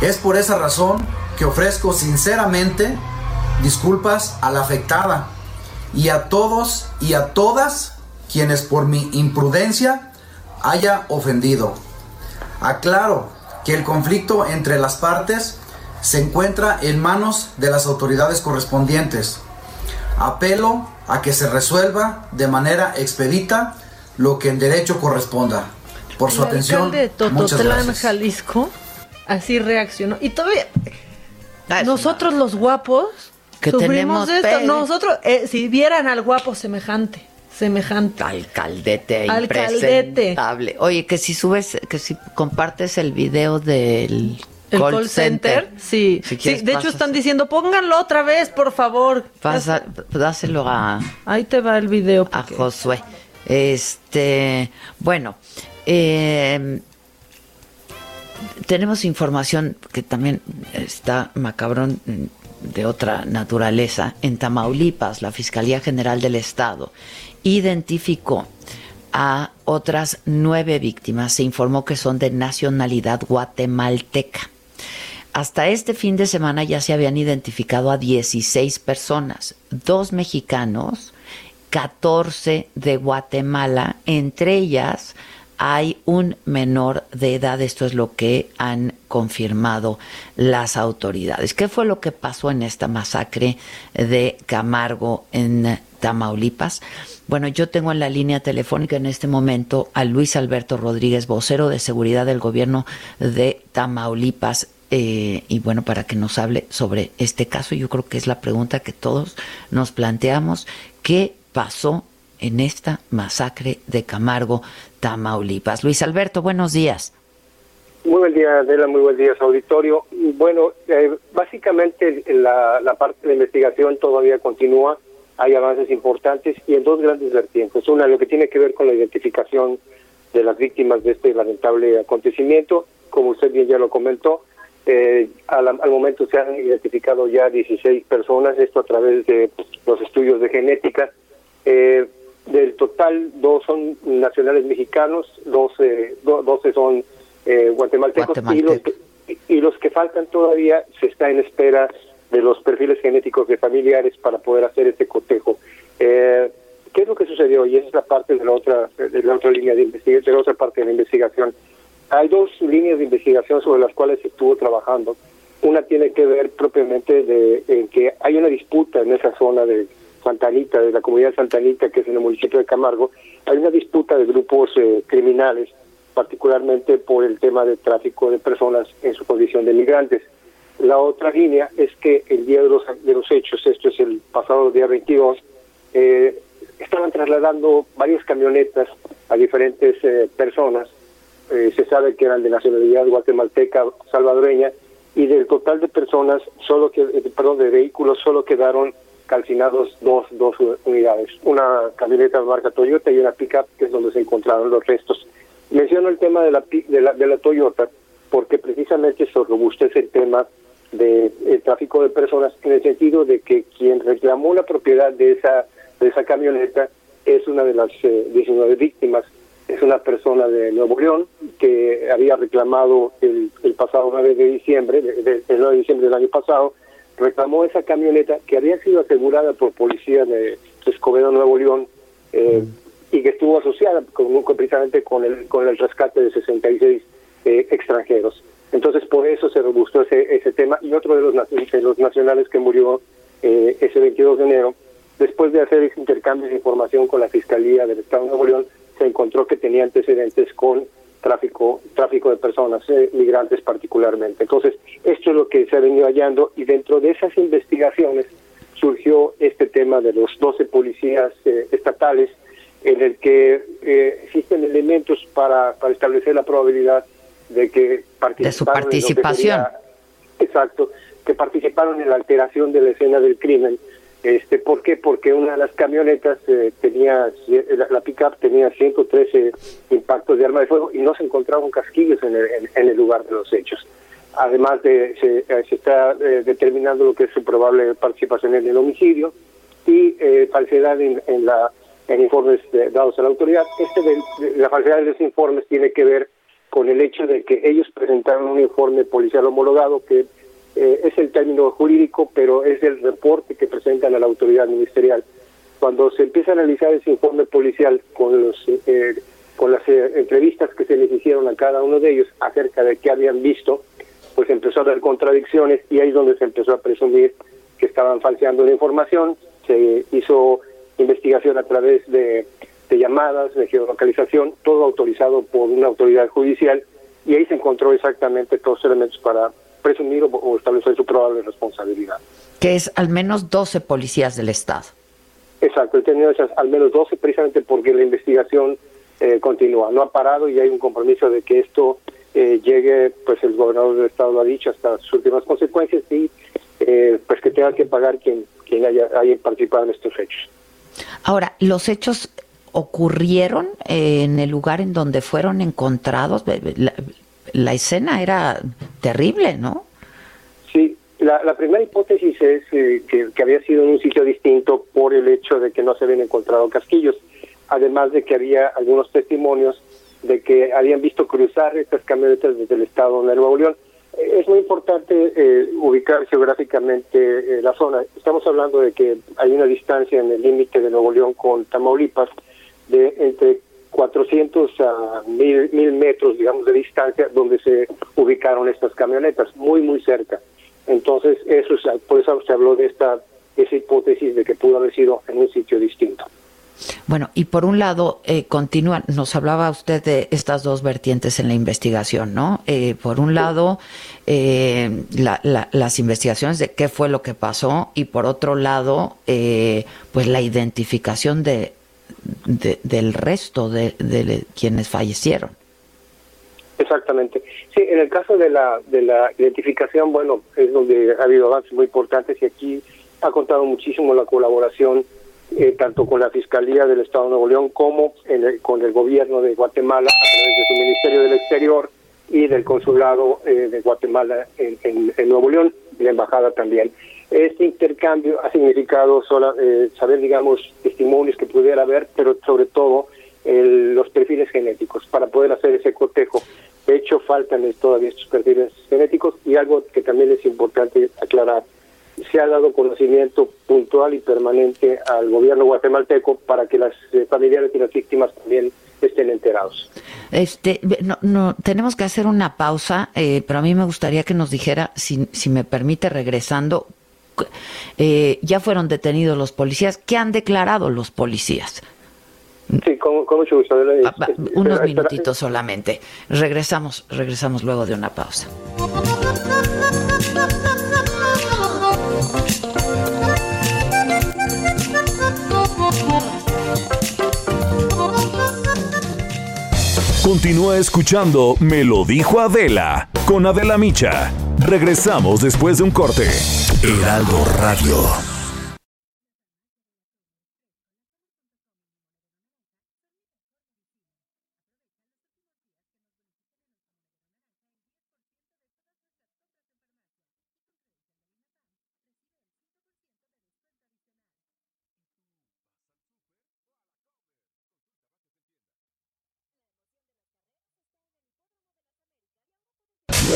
Es por esa razón que ofrezco sinceramente disculpas a la afectada y a todos y a todas quienes por mi imprudencia haya ofendido. Aclaro que el conflicto entre las partes se encuentra en manos de las autoridades correspondientes. Apelo a que se resuelva de manera expedita lo que en derecho corresponda. Por su el atención, alcalde de Tototlán. Jalisco, así reaccionó. Y todavía, nosotros los guapos, Que sufrimos tenemos esto. Nosotros, eh, si vieran al guapo semejante, semejante. Alcaldete, Alcaldete. impresentable. Oye, que si subes, que si compartes el video del El call, center, sí. Si sí quieres, de hecho están diciendo, pónganlo otra vez, por favor. Pasa, dáselo a, Ahí te va el video. a Josué. Este, bueno, eh, tenemos información que también está macabrón mm, de otra naturaleza. En Tamaulipas, la Fiscalía General del Estado identificó a otras nueve víctimas. Se informó que son de nacionalidad guatemalteca. Hasta este fin de semana ya se habían identificado a 16 personas, dos mexicanos, 14 de Guatemala, entre ellas hay un menor de edad. Esto es lo que han confirmado las autoridades. ¿Qué fue lo que pasó en esta masacre de Camargo en Tamaulipas? Bueno, yo tengo en la línea telefónica en este momento a Luis Alberto Rodríguez, vocero de seguridad del gobierno de Tamaulipas. Eh, y bueno, para que nos hable sobre este caso, yo creo que es la pregunta que todos nos planteamos. ¿Qué pasó en esta masacre de Camargo, Tamaulipas. Luis Alberto, buenos días. Muy buen día, Adela, muy buen día, auditorio. Bueno, eh, básicamente la, parte de investigación todavía continúa, hay avances importantes y en dos grandes vertientes. Una, lo que tiene que ver con la identificación de las víctimas de este lamentable acontecimiento, como usted bien ya lo comentó, eh, al, momento se han identificado ya 16 personas, esto a través de los estudios de genética. Eh, del total, dos son nacionales mexicanos, 12, 12 son eh, guatemaltecos y los, que, y los que faltan todavía se está en espera de los perfiles genéticos de familiares para poder hacer este cotejo. Eh, ¿Qué es lo que sucedió? Y esa es la parte de la otra, de la otra línea de investigación, de la otra parte de la investigación. Hay dos líneas de investigación sobre las cuales se estuvo trabajando. Una tiene que ver propiamente de en que hay una disputa en esa zona de Santanita, de la comunidad Santanita, que es en el municipio de Camargo, hay una disputa de grupos eh, criminales, particularmente por el tema de tráfico de personas en su condición de migrantes. La otra línea es que el día de los, de los hechos, esto es el pasado día 22, eh, estaban trasladando varias camionetas a diferentes eh, personas. Eh, se sabe que eran de nacionalidad guatemalteca, salvadoreña, y del total de personas, solo que, perdón, de vehículos, solo quedaron calcinados dos, dos unidades, una camioneta de marca Toyota y una pickup, que es donde se encontraron los restos. Menciono el tema de la, de la, de la Toyota porque precisamente se robustece el tema del de tráfico de personas en el sentido de que quien reclamó la propiedad de esa, de esa camioneta es una de las eh, 19 víctimas. Es una persona de Nuevo León que había reclamado el, el pasado 9 de diciembre, el 9 de diciembre del año pasado, reclamó esa camioneta que había sido asegurada por policía de Escobedo, Nuevo León, eh, y que estuvo asociada con, precisamente con el, con el rescate de 66 eh, extranjeros. Entonces, por eso se robustó ese, ese tema. Y otro de los, de los nacionales que murió eh, ese 22 de enero, después de hacer ese intercambio de información con la Fiscalía del Estado de Nuevo León, se encontró que tenía antecedentes con tráfico tráfico de personas, eh, migrantes particularmente. Entonces, esto es lo que se ha venido hallando y dentro de esas investigaciones surgió este tema de los 12 policías eh, estatales en el que eh, existen elementos para, para establecer la probabilidad de que participaron de su participación. exacto, que participaron en la alteración de la escena del crimen este, ¿Por qué? Porque una de las camionetas eh, tenía, la, la pickup tenía 113 impactos de arma de fuego y no se encontraban casquillos en el, en el lugar de los hechos. Además de se, eh, se está eh, determinando lo que es su probable participación en el homicidio y eh, falsedad en, en, la, en informes de, dados a la autoridad. Este de, la falsedad de los informes tiene que ver con el hecho de que ellos presentaron un informe policial homologado que eh, es el término jurídico, pero es el reporte que presentan a la autoridad ministerial. Cuando se empieza a analizar ese informe policial con los eh, con las eh, entrevistas que se les hicieron a cada uno de ellos acerca de qué habían visto, pues empezó a haber contradicciones y ahí es donde se empezó a presumir que estaban falseando la información. Se hizo investigación a través de, de llamadas, de geolocalización, todo autorizado por una autoridad judicial y ahí se encontró exactamente todos los elementos para presumir o, o establecer su probable responsabilidad. Que es al menos 12 policías del Estado. Exacto, he tenido esas al menos 12 precisamente porque la investigación eh, continúa, no ha parado y hay un compromiso de que esto eh, llegue, pues el gobernador del Estado lo ha dicho, hasta sus últimas consecuencias y eh, pues que tenga que pagar quien, quien haya, haya participado en estos hechos. Ahora, los hechos ocurrieron en el lugar en donde fueron encontrados. La, escena era terrible, ¿no? Sí, la, primera hipótesis es eh, que, que había sido en un sitio distinto por el hecho de que no se habían encontrado casquillos, además de que había algunos testimonios de que habían visto cruzar estas camionetas desde el estado de Nuevo León. Eh, Es muy importante eh, ubicar geográficamente eh, la zona. Estamos hablando de que hay una distancia en el límite de Nuevo León con Tamaulipas de entre 400 a 1000, 1000 metros, digamos, de distancia donde se ubicaron estas camionetas, muy, muy cerca. Entonces, eso es, por eso se habló de esta esa hipótesis de que pudo haber sido en un sitio distinto. Bueno, y por un lado, eh, continúan, nos hablaba usted de estas dos vertientes en la investigación, ¿no? Eh, por un lado, eh, la- la- las investigaciones de qué fue lo que pasó y por otro lado, eh, pues la identificación de, de- del resto de, de quienes fallecieron. Exactamente. Sí, en el caso de la, de la identificación, bueno, es donde ha habido avances muy importantes y aquí ha contado muchísimo la colaboración eh, tanto con la Fiscalía del Estado de Nuevo León como en el- con el gobierno de Guatemala a través de su Ministerio del Exterior y del Consulado eh, de Guatemala en, en- en Nuevo León y la Embajada también. Este intercambio ha significado sola- eh, saber, digamos, testimonios que pudiera haber, pero sobre todo el- los perfiles genéticos para poder hacer ese cotejo. De hecho, faltan todavía estos perfiles genéticos y algo que también es importante aclarar, se ha dado conocimiento puntual y permanente al gobierno guatemalteco para que las eh, familiares y las víctimas también estén enterados. Este, no, no, tenemos que hacer una pausa, eh, pero a mí me gustaría que nos dijera, si, si me permite, regresando, eh, ya fueron detenidos los policías. ¿Qué han declarado los policías? Sí, con, con mucho gusto. Ah, Eh, Unos minutitos solamente. Regresamos, regresamos luego de una pausa. Continúa escuchando Me lo dijo Adela con Adela Micha. Regresamos después de un corte. Heraldo Radio.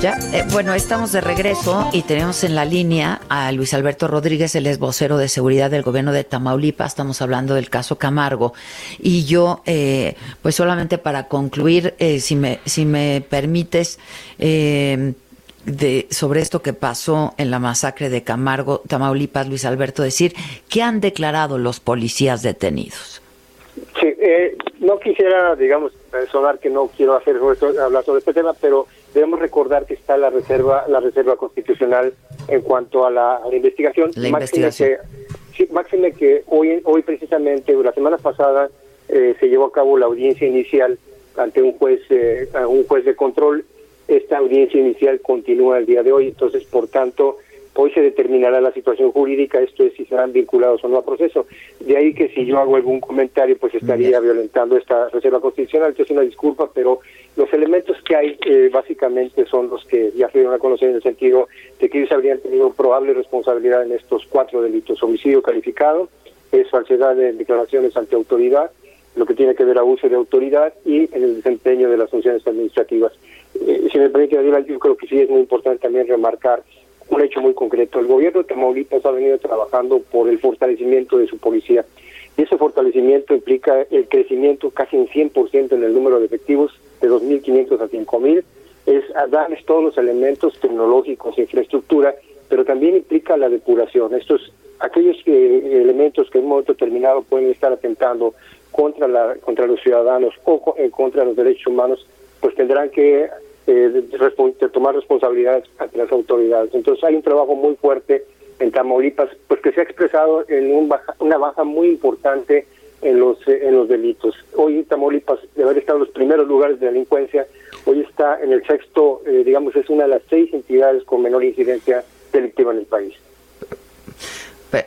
Ya, eh, bueno, estamos de regreso y tenemos en la línea a Luis Alberto Rodríguez, el ex vocero de seguridad del gobierno de Tamaulipas. Estamos hablando del caso Camargo. Y yo, eh, pues solamente para concluir, eh, si, me, si me permites, eh, de, sobre esto que pasó en la masacre de Camargo, Tamaulipas, Luis Alberto, decir, ¿qué han declarado los policías detenidos? Sí, eh, no quisiera, digamos, sonar que no quiero hacer hablar sobre este tema, pero debemos recordar que está la reserva, la reserva constitucional en cuanto a la, a la investigación. La Máxime investigación. Que, sí, máxime que hoy, hoy precisamente, la semana pasada, eh, se llevó a cabo la audiencia inicial ante un juez, eh, un juez de control. Esta audiencia inicial continúa el día de hoy, entonces, por tanto, hoy se determinará la situación jurídica, esto es si serán vinculados o no al proceso. De ahí que si yo hago algún comentario, pues estaría violentando esta reserva constitucional, entonces una disculpa, pero los elementos que hay eh, básicamente son los que ya se dieron a conocer en el sentido de que ellos habrían tenido probable responsabilidad en estos cuatro delitos, homicidio calificado, es falsedad de declaraciones ante autoridad, lo que tiene que ver abuso de autoridad y en el desempeño de las funciones administrativas. Eh, si me permite, Daniela, yo creo que sí es muy importante también remarcar un hecho muy concreto. El gobierno de Tamaulipas ha venido trabajando por el fortalecimiento de su policía. Y ese fortalecimiento implica el crecimiento casi en 100% en el número de efectivos, de 2.500 a 5.000. Es darles todos los elementos tecnológicos, infraestructura, pero también implica la depuración. Estos, aquellos que- elementos que en un momento determinado pueden estar atentando contra, la, contra los ciudadanos o contra los derechos humanos, pues tendrán que eh, respon- de tomar responsabilidades ante las autoridades. Entonces hay un trabajo muy fuerte en Tamaulipas, pues que se ha expresado en un baja- una baja muy importante en los eh, en los delitos. Hoy Tamaulipas, de haber estado en los primeros lugares de delincuencia, hoy está en el sexto, eh, digamos, es una de las seis entidades con menor incidencia delictiva en el país.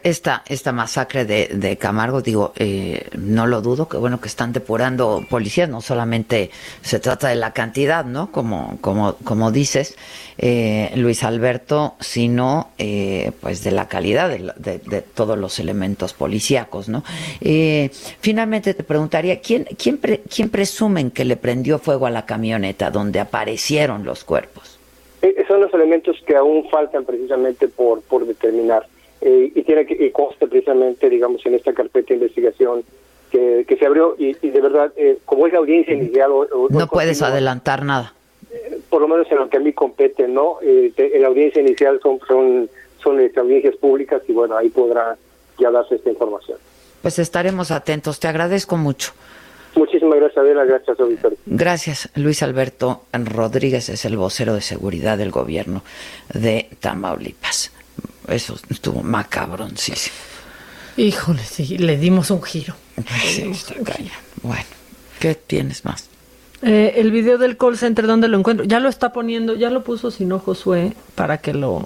Esta, esta masacre de, de Camargo, digo, eh, no lo dudo, que bueno que están depurando policías, no solamente se trata de la cantidad, ¿no? Como, como, como dices, eh, Luis Alberto, sino eh, pues de la calidad de, de- todos los elementos policíacos, ¿no? Eh, finalmente te preguntaría, ¿quién, quién, pre- ¿quién presumen que le prendió fuego a la camioneta donde aparecieron los cuerpos? Eh, son los elementos que aún faltan precisamente por, por determinar. Eh, y tiene que y consta precisamente, digamos, en esta carpeta de investigación que, que se abrió y, y de verdad, eh, como es la audiencia inicial... o- o- No puedes adelantar nada. Por lo menos en lo que a mí compete, ¿no? Eh, te- en la audiencia inicial son, son, son este, audiencias públicas y bueno, ahí podrá ya darse esta información. Pues estaremos atentos, te agradezco mucho. Muchísimas gracias, Adela, gracias, auditorio. Gracias, Luis Alberto Rodríguez es el vocero de seguridad del gobierno de Tamaulipas. Eso estuvo macabroncísimo. Híjole, sí, le dimos un giro. Sí, está cañón. Bueno, ¿qué tienes más? Eh, el video del call center, ¿dónde lo encuentro? Ya lo está poniendo, ya lo puso Sino Josué para que lo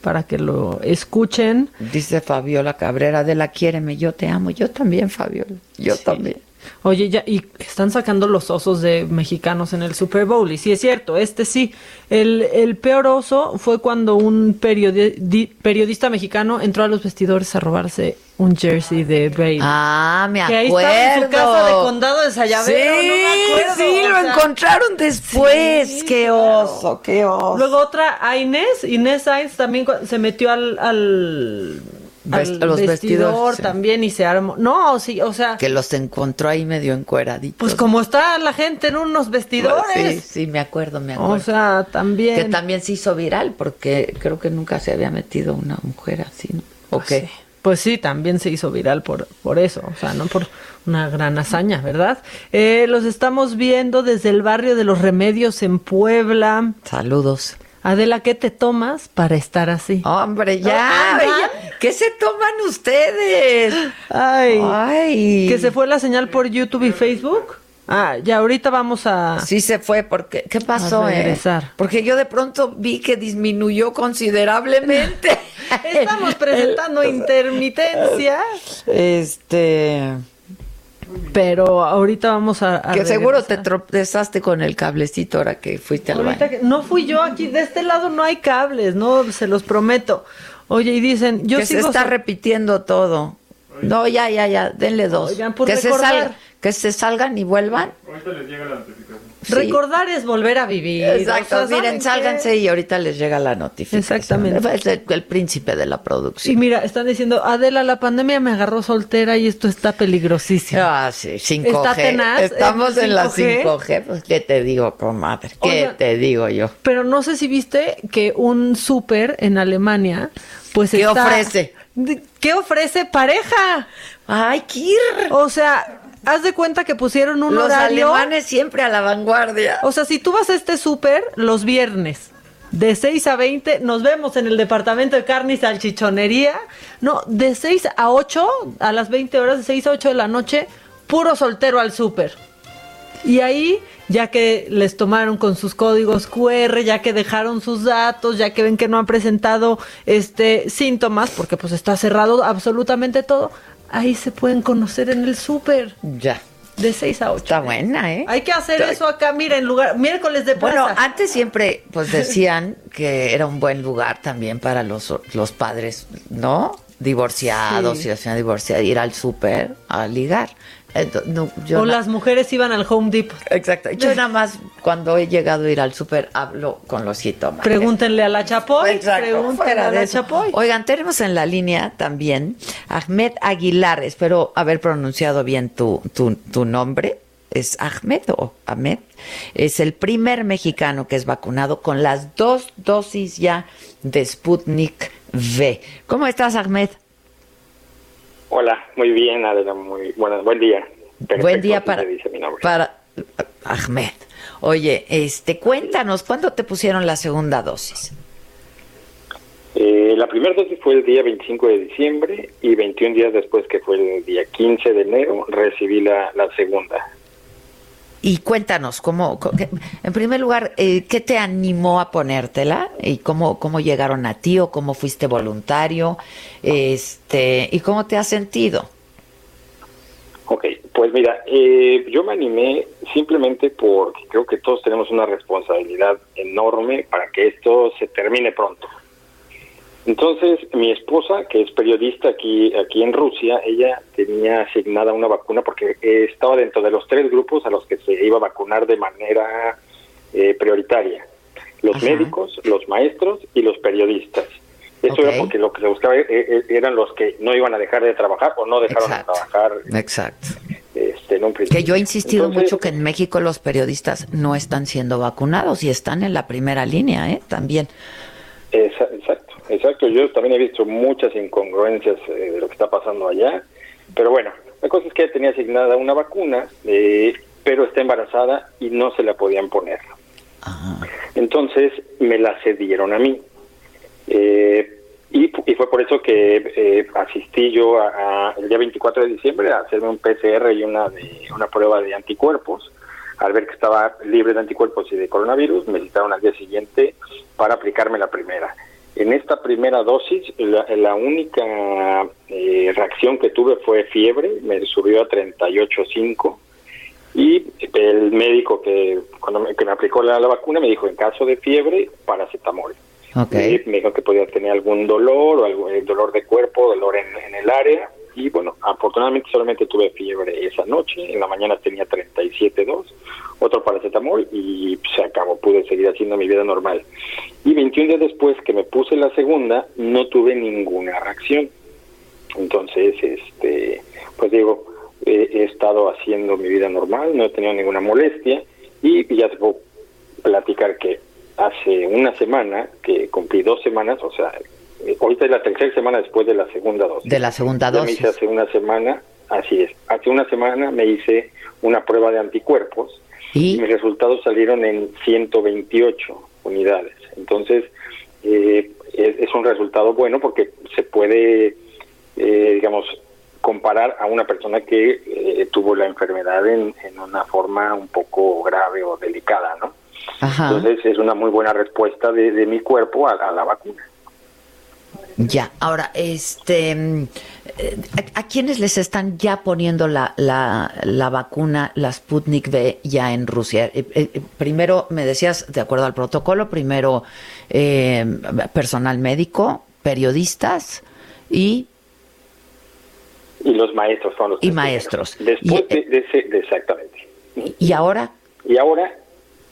para que lo escuchen. Dice Fabiola Cabrera de la quiéreme, yo te amo, yo también, Fabiola, yo también. Oye, ya, y están sacando los osos de mexicanos en el Super Bowl. Y sí es cierto, este sí. El, el peor oso fue cuando un periodi- di- periodista mexicano entró a los vestidores a robarse un jersey de Brady. Ah, me Que ahí acuerdo. estaba en su casa de condado de Sayavero, Sí, no me acuerdo, sí, lo sea, encontraron después. sí, qué oso, qué oso. Luego otra, a Inés, Inés Sainz también se metió al, al, Vest- al los vestidor vestidores, sí. también y se armó. No, sí, o sea, que los encontró ahí medio encueraditos. pues como está la gente en unos vestidores. Sí, sí, me acuerdo, me acuerdo. O sea, también. Que también se hizo viral porque creo que nunca se había metido una mujer así, ¿no? ¿O qué? Pues sí, también se hizo viral por, por eso, o sea, no por una gran hazaña, ¿verdad? Eh, los estamos viendo desde el barrio de los Remedios en Puebla. Saludos. Adela, ¿qué te tomas para estar así? Hombre, ya, Ah, ya. ¿Qué se toman ustedes? Ay, Ay. que se fue la señal por YouTube y Facebook. Ah, ya ahorita vamos a... Sí se fue, porque ¿qué pasó? A eh? regresar. Porque yo de pronto vi que disminuyó considerablemente. Estamos presentando intermitencia, Este, pero ahorita vamos a... a que seguro te tropezaste con el cablecito ahora que fuiste al baño. que- no fui yo aquí, de este lado no hay cables, no, se los prometo. Oye, y dicen, yo que se sigo está sa- repitiendo todo. No, ya, ya, ya, denle dos. Oigan, por que se salgan, que se salgan y vuelvan. Sí. Recordar es volver a vivir. Exacto, o sea, miren, ¿saben sálganse qué? y ahorita les llega la notificación. Exactamente. Es el, el príncipe de la Y producción. mira, están diciendo, Adela, la pandemia me agarró soltera y esto está peligrosísimo. Ah, sí, 5G. Está tenaz, Estamos el en la 5G. 5G. Pues, ¿qué te digo, comadre? ¿Qué Oigan. te digo yo? Pero no sé si viste que un súper en Alemania, pues ¿Qué está- ofrece? De- ¿Qué ofrece pareja? ¡Ay, Kir! O sea, haz de cuenta que pusieron un Los horario. alemanes siempre a la vanguardia. O sea, si tú vas a este súper los viernes de 6 a 20, nos vemos en el departamento de carne y salchichonería. No, de 6 a 8, a las 20 horas, de 6 a 8 de la noche, puro soltero al súper. Y ahí, ya que les tomaron con sus códigos QR, ya que dejaron sus datos, ya que ven que no han presentado este síntomas, porque pues está cerrado absolutamente todo, ahí se pueden conocer en el súper. Ya. De 6 a 8. Está buena, ¿eh? Hay que hacer eso acá, mira, en lugar, miércoles de Bueno, plaza. antes siempre pues decían que era un buen lugar también para los, los padres, ¿no? Divorciados, Sí. y la señora divorciada, ir al súper a ligar. No, yo o las mujeres iban al Home Depot. Exacto. Yo nada más cuando he llegado a ir al súper hablo con los jitomates. Pregúntenle a la Chapoy. Exacto, Pregúntenle a la eso. Chapoy. Oigan, tenemos en la línea también Ahmed Aguilar. Espero haber pronunciado bien tu, tu, tu nombre. ¿Es Ahmed o Ahmed? Es el primer mexicano que es vacunado con las dos dosis ya de Sputnik V. ¿Cómo estás, Ahmed? Hola, muy bien, Adela, muy bueno, buen día. Perfecto, Buen día para, se dice mi nombre. para Ahmed. Oye, este, cuéntanos, ¿cuándo te pusieron la segunda dosis? Eh, la primera dosis fue el día 25 de diciembre y 21 días después, que fue el día 15 de enero, recibí la, la segunda. Y cuéntanos, ¿cómo, en primer lugar, eh, ¿qué te animó a ponértela? ¿Y cómo, cómo llegaron a ti o cómo fuiste voluntario? Este, ¿Y cómo te has sentido? Ok, pues mira, eh, yo me animé simplemente porque creo que todos tenemos una responsabilidad enorme para que esto se termine pronto. Entonces, mi esposa, que es periodista aquí, aquí en Rusia, ella tenía asignada una vacuna porque estaba dentro de los tres grupos a los que se iba a vacunar de manera eh, prioritaria. Los médicos, los maestros y los periodistas. Eso era porque lo que se buscaba eh, eh, eran los que no iban a dejar de trabajar o no dejaron Exacto. de trabajar Exacto. este, en un principio. Que yo he insistido Entonces, mucho que en México los periodistas no están siendo vacunados y están en la primera línea, ¿eh? También. Exacto, exacto. Yo también he visto muchas incongruencias eh, de lo que está pasando allá. Pero bueno, la cosa es que ella tenía asignada una vacuna, eh, pero está embarazada y no se la podían poner. Entonces me la cedieron a mí. Eh, y, fu- y fue por eso que eh, asistí yo a, a- el día 24 de diciembre a hacerme un PCR y una, de, una prueba de anticuerpos. Al ver que estaba libre de anticuerpos y de coronavirus, me citaron al día siguiente para aplicarme la primera. En esta primera dosis, la, la única eh, reacción que tuve fue fiebre, me subió a 38.5 y el médico que cuando me, que me aplicó la, la vacuna me dijo en caso de fiebre paracetamol Okay. Me dijo que podía tener algún dolor o algún eh, dolor de cuerpo dolor en, en el área y bueno afortunadamente solamente tuve fiebre esa noche. En la mañana tenía 37.2 otro paracetamol y se acabó. Pude seguir haciendo mi vida normal. Y 21 días después que me puse la segunda no tuve ninguna reacción. Entonces este pues digo he estado haciendo mi vida normal, no he tenido ninguna molestia. Y ya te puedo platicar que hace una semana, que cumplí dos semanas, o sea, eh, ahorita es la tercera semana después de la segunda dosis. De la segunda Ya me hice dosis. hace una semana, así es, hace una semana me hice una prueba de anticuerpos y mis resultados salieron en 128 unidades. Entonces, eh, es, es un resultado bueno porque se puede, eh, digamos, comparar a una persona que eh, tuvo la enfermedad en, en una forma un poco grave o delicada, ¿no? Ajá. Entonces es una muy buena respuesta de, de mi cuerpo a, a la vacuna. Ya, ahora, este, eh, ¿a, a quiénes les están ya poniendo la, la, la vacuna, la Sputnik V, ya en Rusia? Eh, eh, primero, me decías, de acuerdo al protocolo, primero eh, personal médico, periodistas y, Y los maestros son los y maestros. Después de, de ese, de- exactamente. ¿Y ahora? Y ahora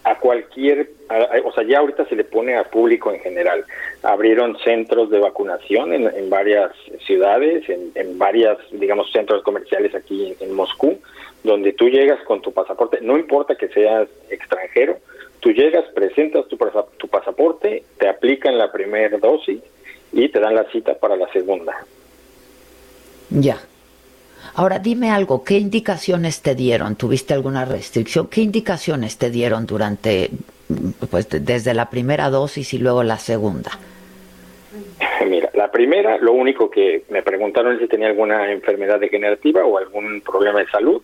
a cualquier, a- o sea, ya ahorita se le pone a público en general. Abrieron centros de vacunación en, en varias ciudades, en, en varias, digamos, centros comerciales aquí en, Moscú, donde tú llegas con tu pasaporte, no importa que seas extranjero, tú llegas, presentas tu, tu pasaporte, te aplican la primera dosis y te dan la cita para la segunda. Ya. Ahora dime algo, ¿qué indicaciones te dieron? ¿Tuviste alguna restricción? ¿Qué indicaciones te dieron durante, pues de- desde la primera dosis y luego la segunda? Mira, la primera, lo único que me preguntaron es si tenía alguna enfermedad degenerativa o algún problema de salud.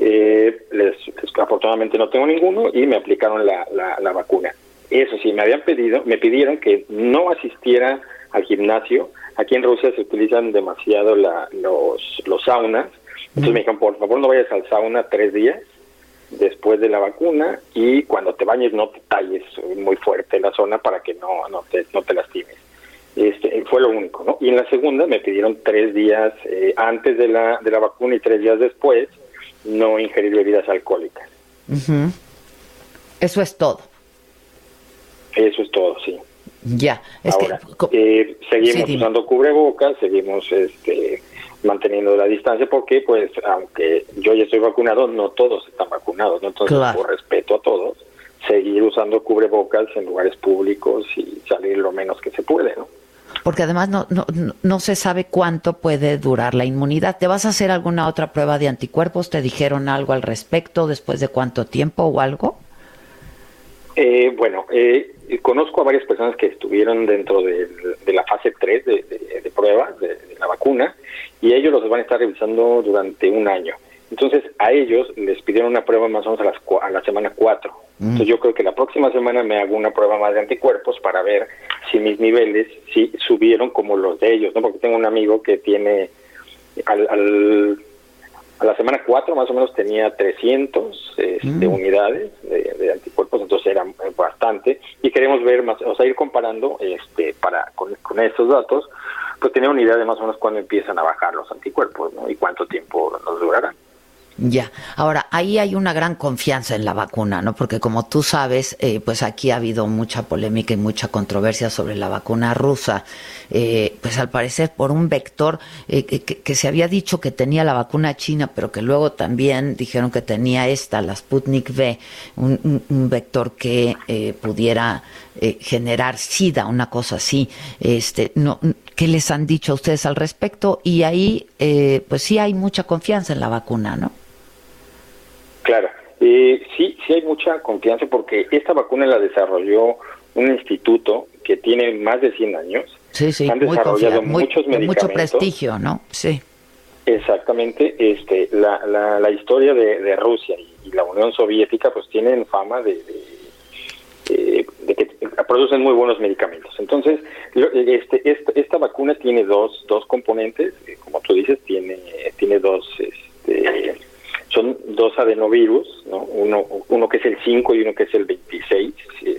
Eh, les, afortunadamente no tengo ninguno y me aplicaron la, la vacuna. Eso sí, me habían pedido, me pidieron que no asistiera al gimnasio. Aquí en Rusia se utilizan demasiado la, los, los saunas. Entonces me dijeron, por favor no vayas al sauna tres días después de la vacuna y cuando te bañes no te talles muy fuerte la zona para que no, no, te, no te lastimes. Este, fue lo único, ¿no? Y en la segunda me pidieron tres días eh, antes de la, de la vacuna y tres días después no ingerir bebidas alcohólicas. Eso es todo. Eso es todo, sí. Ya. Es Ahora, que, eh, seguimos Sí, usando cubrebocas, seguimos este, manteniendo la distancia porque, pues, aunque yo ya estoy vacunado, no todos están vacunados, ¿no? Entonces, Claro. por respeto a todos, seguir usando cubrebocas en lugares públicos y salir lo menos que se puede, ¿no? porque además no, no, no- se sabe cuánto puede durar la inmunidad. ¿Te vas a hacer alguna otra prueba de anticuerpos? ¿Te dijeron algo al respecto? ¿Después de cuánto tiempo o algo? Eh, bueno, eh, conozco a varias personas que estuvieron dentro de, de la fase 3 de, de, de pruebas de, la vacuna y ellos los van a estar revisando durante un año. Entonces, a ellos les pidieron una prueba más o menos a, las, a la semana 4. Entonces, yo creo que la próxima semana me hago una prueba más de anticuerpos para ver si mis niveles si subieron como los de ellos, ¿no? Porque tengo un amigo que tiene al, al- a la semana 4 más o menos tenía 300 este, unidades de, de anticuerpos, entonces era eh, y queremos ver más, o sea, ir comparando este para con, con estos datos, pues tener una idea de más o menos cuándo empiezan a bajar los anticuerpos, ¿no? Y cuánto tiempo nos durarán. Ya, ahora ahí hay una gran confianza en la vacuna, ¿no? Porque como tú sabes, eh, pues aquí ha habido mucha polémica y mucha controversia sobre la vacuna rusa, eh, pues al parecer por un vector eh, que, se había dicho que tenía la vacuna china, pero que luego también dijeron que tenía esta, la Sputnik V, un, un- un vector que eh, pudiera eh, generar SIDA, una cosa así. Este, no, ¿Qué les han dicho a ustedes al respecto? Y ahí, eh, pues sí hay mucha confianza en la vacuna, ¿no? Claro, eh, sí, sí hay mucha confianza porque esta vacuna la desarrolló un instituto que tiene más de 100 años. Sí, sí, Han muy desarrollado muy, muchos de mucho medicamentos. prestigio, ¿no? Sí. Exactamente, este, la, la, la historia de, de Rusia y, y la Unión Soviética pues tienen fama de, de, eh, de que producen muy buenos medicamentos. Entonces, este, esta, esta vacuna tiene dos, dos componentes, eh, como tú dices, tiene, tiene dos, este, son dos adenovirus, ¿no? uno, uno que es el 5 y uno que es el 26,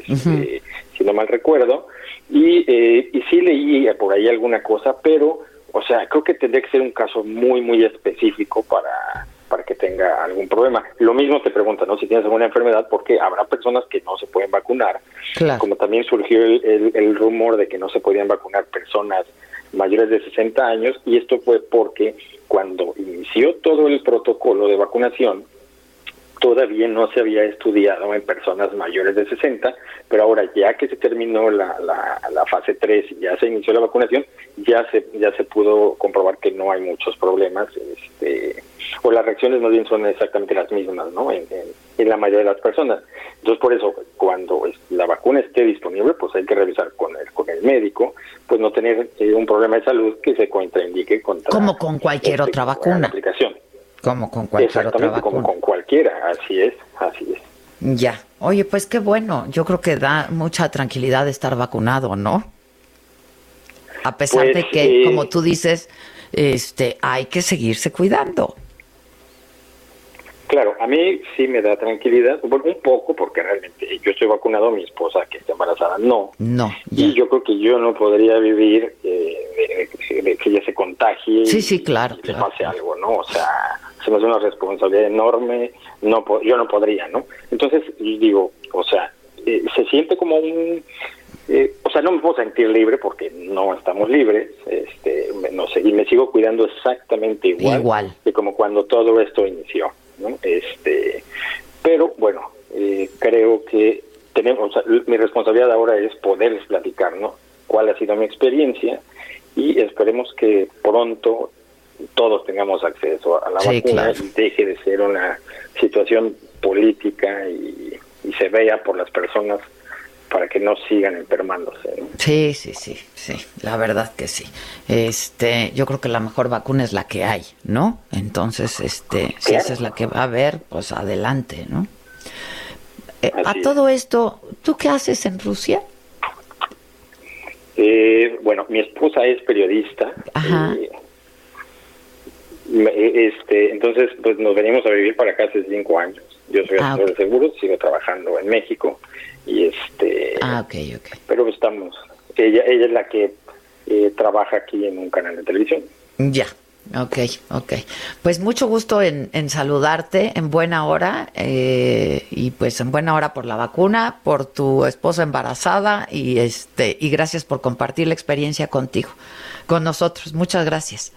este, si no mal recuerdo, y, eh, y sí leí por ahí alguna cosa, pero, o sea, creo que tendría que ser un caso muy, muy específico para, para que tenga algún problema. Lo mismo te preguntan, ¿no? Si tienes alguna enfermedad, porque habrá personas que no se pueden vacunar, Claro. como también surgió el, el- el rumor de que no se podían vacunar personas mayores de 60 años, y esto fue porque cuando inició todo el protocolo de vacunación, todavía no se había estudiado en personas mayores de 60, pero ahora ya que se terminó la, la, la fase 3 y ya se inició la vacunación, ya se ya se pudo comprobar que no hay muchos problemas, este, o las reacciones más bien son exactamente las mismas, ¿no? En, en- en la mayoría de las personas. Entonces, por eso, cuando la vacuna esté disponible, pues hay que revisar con el, con el médico, pues no tener eh, un problema de salud que se contraindique contra Como con cualquier otra la vacuna. aplicación. Como con cualquier otra Exactamente, como con cualquiera, así es, así es. Ya. Oye, pues qué bueno. Yo creo que da mucha tranquilidad estar vacunado, ¿no? A pesar Pues, de que, eh, como tú dices, este, hay que seguirse cuidando. Claro, a mí sí me da tranquilidad, bueno, un poco, porque realmente yo estoy vacunado, mi esposa que está embarazada no. No. Y yo creo que yo no podría vivir eh, de, de que ella se contagie Sí, y, sí, claro, y le pase algo, ¿no? O sea, se me hace una responsabilidad enorme, no yo no podría, ¿no? Entonces, digo, o sea, eh, se siente como un... eh, o sea, no me puedo sentir libre porque no estamos libres, este, me- no sé, y me sigo cuidando exactamente igual, Igual. que como cuando todo esto inició, ¿no? Este, pero bueno, eh, creo que tenemos, o sea, mi responsabilidad ahora es poderles platicar, ¿no? Cuál ha sido mi experiencia y esperemos que pronto todos tengamos acceso a la Sí, vacuna claro. y deje de ser una situación política y, y se vea por las personas para que no sigan enfermándose. ¿no? Sí, sí, sí, sí, la verdad que sí. Este, yo creo que la mejor vacuna es la que hay, ¿no? Entonces, este, si esa es la que va a haber, pues adelante, ¿no? Eh, a todo esto, ¿tú qué haces en Rusia? Eh, bueno, mi esposa es periodista. Ajá. eh, este, entonces, pues nos venimos a vivir para acá hace cinco años. Yo soy Ah, asesor de seguros, sigo trabajando en México y este, Ah, ok, ok. pero estamos. Ella, ella es la que eh, trabaja aquí en un canal de televisión. Ya, ok, ok. Pues mucho gusto en, en saludarte en buena hora eh, y pues en buena hora por la vacuna, por tu esposa embarazada y este y gracias por compartir la experiencia contigo, con nosotros. Muchas gracias.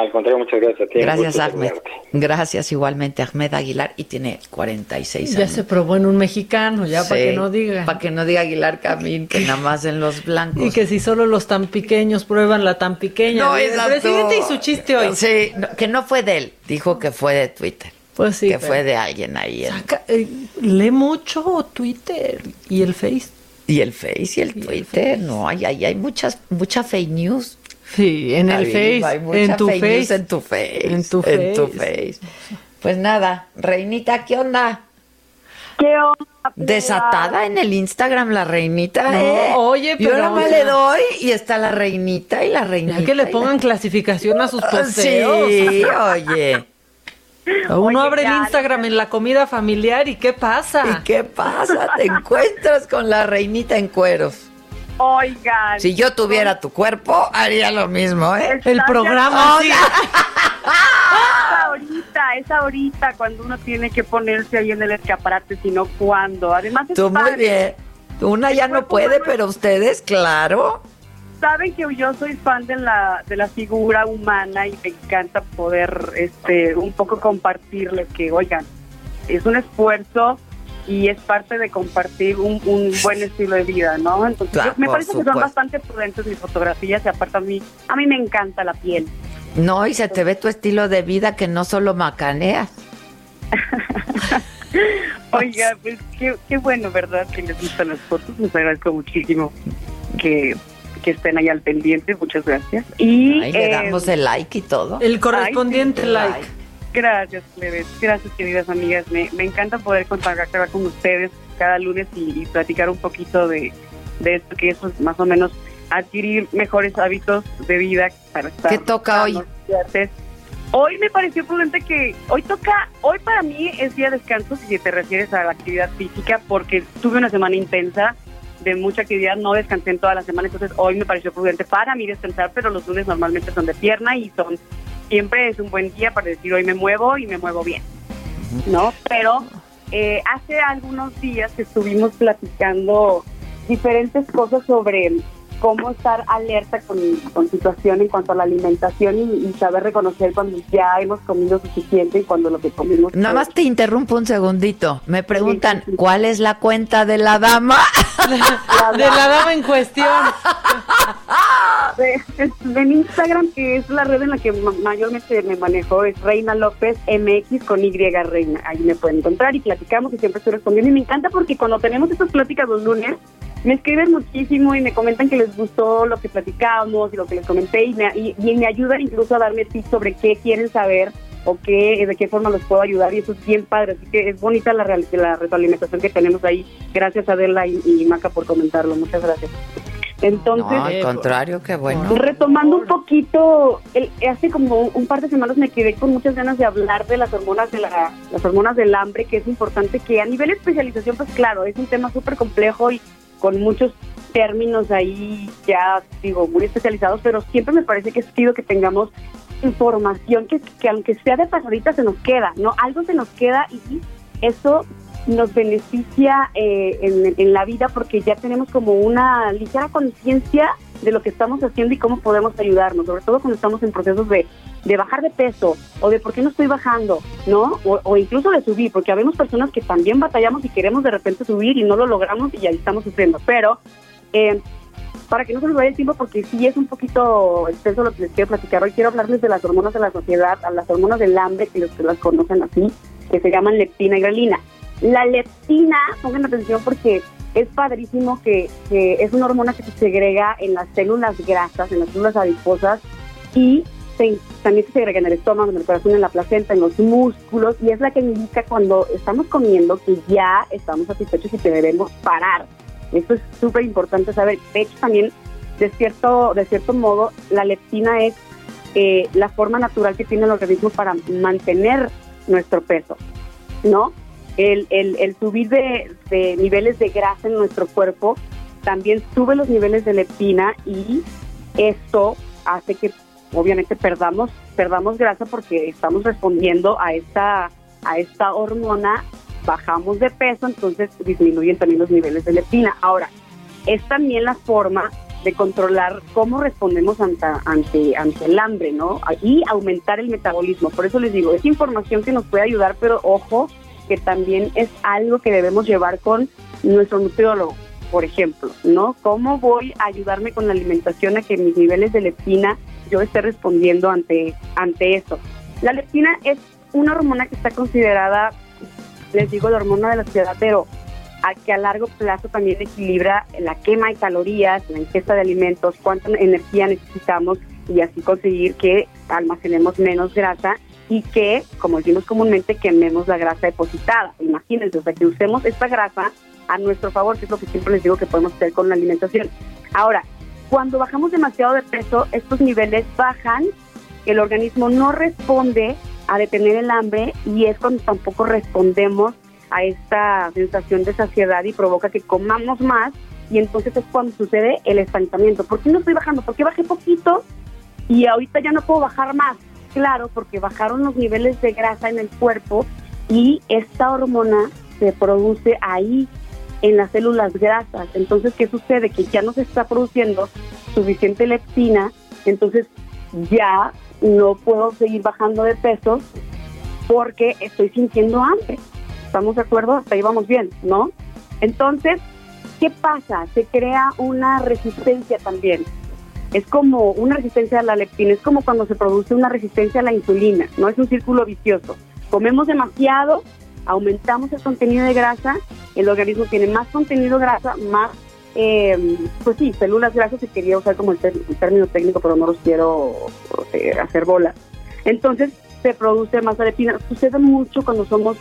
Al contrario, muchas gracias a ti. un Gracias, Ahmed. Gracias igualmente, Ahmed Aguilar, y tiene 46 Ya años. se probó en un mexicano, ya para Sí, que no diga. Para que no diga Aguilar Camín, que nada más en los blancos. Y que si solo los tan pequeños prueban la tan pequeña. No, El presidente y su chiste hoy. Sí, no, que no fue de él, dijo que fue de Twitter. Pues sí. que fue de alguien ahí. en- Saca- eh, lee mucho Twitter y el Face. y el Face y el Twitter, no, hay, hay, hay muchas, mucha fake news. Sí, en el Face, hay mucha en tu news Face. en tu Face. En tu En tu Face. Pues nada, Reinita, ¿qué onda? ¿Qué onda? Desatada en el Instagram la reinita, No, ¿eh? oye, Yo pero, nada más le doy y está la reinita y la reinita. Ya que le la- pongan clasificación a sus Ah, posteos. Sí, oye. Uno Oye, abre el ya, Instagram en la comida familiar y ¿qué pasa? ¿Y qué pasa? Te encuentras con la reinita en cueros. Oigan. Si yo tuviera tu cuerpo, haría lo mismo, ¿eh? El programa, sí. Es ahorita, es ahorita cuando uno tiene que ponerse ahí en el escaparate, sino cuando. Además, es Tú muy padre. bien. Una ya no puede, pero ustedes, claro. Saben que yo soy fan de la, de la figura humana y me encanta poder este un poco compartirles que, oigan, es un esfuerzo y es parte de compartir un, un buen estilo de vida, ¿no? Entonces, yo- me parece que son bastante prudentes mis fotografías y aparte a mí, a mí me encanta la piel. No, y se te ve tu estilo de vida que no solo macaneas. Oiga, pues qué, qué bueno, ¿verdad? Que les gustan las fotos. Les agradezco muchísimo que, que estén ahí al pendiente. Muchas gracias. Y Ahí le eh, damos el like y todo. El correspondiente Ay, sí. like. Gracias, plebes. Gracias, queridas amigas. Me, me encanta poder contactar con ustedes cada lunes y, y platicar un poquito de, de esto, que es pues, más o menos adquirir mejores hábitos de vida para estar. ¿Qué toca hoy? fuertes. Hoy me pareció prudente que hoy toca, hoy para mí es día de descanso si te refieres a la actividad física, porque tuve una semana intensa de mucha actividad, no descansé en toda la semana, entonces hoy me pareció prudente para mí descansar, pero los lunes normalmente son de pierna y son siempre es un buen día para decir hoy me muevo y me muevo bien, ¿no? Pero eh, hace algunos días estuvimos platicando diferentes cosas sobre cómo estar alerta con, con situación en cuanto a la alimentación y, y saber reconocer cuando ya hemos comido suficiente y cuando lo que comimos Nada más te interrumpo un segundito. Me preguntan, ¿cuál es la cuenta de la dama? De la dama en cuestión. de- en Instagram, que es la red en la que ma- mayormente me manejo, es Reina López MX con Y Reina. Ahí me pueden encontrar y platicamos y siempre estoy respondiendo. Y me encanta porque cuando tenemos estas pláticas los lunes, me escriben muchísimo y me comentan que les gustó lo que platicamos y lo que les comenté y me, y, y me ayudan incluso a darme tips sobre qué quieren saber o qué, de qué forma los puedo ayudar y eso es bien padre. Así que es bonita la, real- la retroalimentación que tenemos ahí. Gracias Adela y, y Maca por comentarlo. Muchas gracias. Entonces, No, al contrario, qué bueno. Retomando un poquito, el- hace como un par de semanas me quedé con muchas ganas de hablar de las hormonas de la, las hormonas del hambre, que es importante que a nivel de especialización, pues claro, es un tema súper complejo y con muchos términos ahí ya digo muy especializados, pero siempre me parece que es chido que tengamos información que, que aunque sea de pasadita se nos queda, ¿no? Algo se nos queda y eso nos beneficia eh, en, en la vida porque ya tenemos como una ligera conciencia de lo que estamos haciendo y cómo podemos ayudarnos, sobre todo cuando estamos en procesos de, de bajar de peso o de por qué no estoy bajando, ¿no? O, o incluso de subir, porque habemos personas que también batallamos y queremos de repente subir y no lo logramos y ahí estamos sufriendo. Pero eh, para que no se nos vaya el tiempo, porque sí es un poquito extenso lo que les quiero platicar. Hoy quiero hablarles de las hormonas de la sociedad, a las hormonas del hambre, que los que las conocen así, que se llaman leptina y grelina. La leptina, pongan atención porque es padrísimo que, es una hormona que se segrega en las células grasas, en las células adiposas y también se segrega en el estómago, en el corazón, en la placenta, en los músculos y es la que indica cuando estamos comiendo que ya estamos satisfechos y que debemos parar. Eso es súper importante saber. De hecho, también, de cierto, de cierto modo, la leptina es eh, la forma natural que tiene el organismo para mantener nuestro peso, ¿no? El, el, el subir de, de niveles de grasa en nuestro cuerpo también sube los niveles de leptina y esto hace que obviamente perdamos perdamos grasa porque estamos respondiendo a esta a esta hormona bajamos de peso entonces disminuyen también los niveles de leptina ahora es también la forma de controlar cómo respondemos ante, ante, ante el hambre, ¿no? Y aumentar el metabolismo. Por eso les digo, es información que nos puede ayudar, pero ojo, que también es algo que debemos llevar con nuestro nutriólogo, por ejemplo, ¿no? ¿Cómo voy a ayudarme con la alimentación a que mis niveles de leptina yo esté respondiendo ante, ante eso? La leptina es una hormona que está considerada, les digo, la hormona de la ansiedad, pero a que a largo plazo también equilibra la quema de calorías, la ingesta de alimentos, cuánta energía necesitamos y así conseguir que almacenemos menos grasa y que, como decimos comúnmente, quememos la grasa depositada. Imagínense, o sea, que usemos esta grasa a nuestro favor, que es lo que siempre les digo que podemos hacer con la alimentación. Ahora, cuando bajamos demasiado de peso, estos niveles bajan, el organismo no responde a detener el hambre y es cuando tampoco respondemos a esta sensación de saciedad y provoca que comamos más y entonces es cuando sucede el estancamiento. ¿Por qué no estoy bajando? Porque bajé poquito y ahorita ya no puedo bajar más. Claro, porque bajaron los niveles de grasa en el cuerpo y esta hormona se produce ahí en las células grasas. Entonces, ¿qué sucede? Que ya no se está produciendo suficiente leptina, entonces ya no puedo seguir bajando de peso porque estoy sintiendo hambre. ¿Estamos de acuerdo? Hasta ahí vamos bien, ¿no? Entonces, ¿qué pasa? Se crea una resistencia también. Es como una resistencia a la leptina, es como cuando se produce una resistencia a la insulina, no es un círculo vicioso. Comemos demasiado, aumentamos el contenido de grasa, el organismo tiene más contenido de grasa, más, eh, pues sí, células grasas, se quería usar como el, término técnico, pero no los quiero eh, hacer bolas. Entonces se produce más leptina. Sucede mucho cuando somos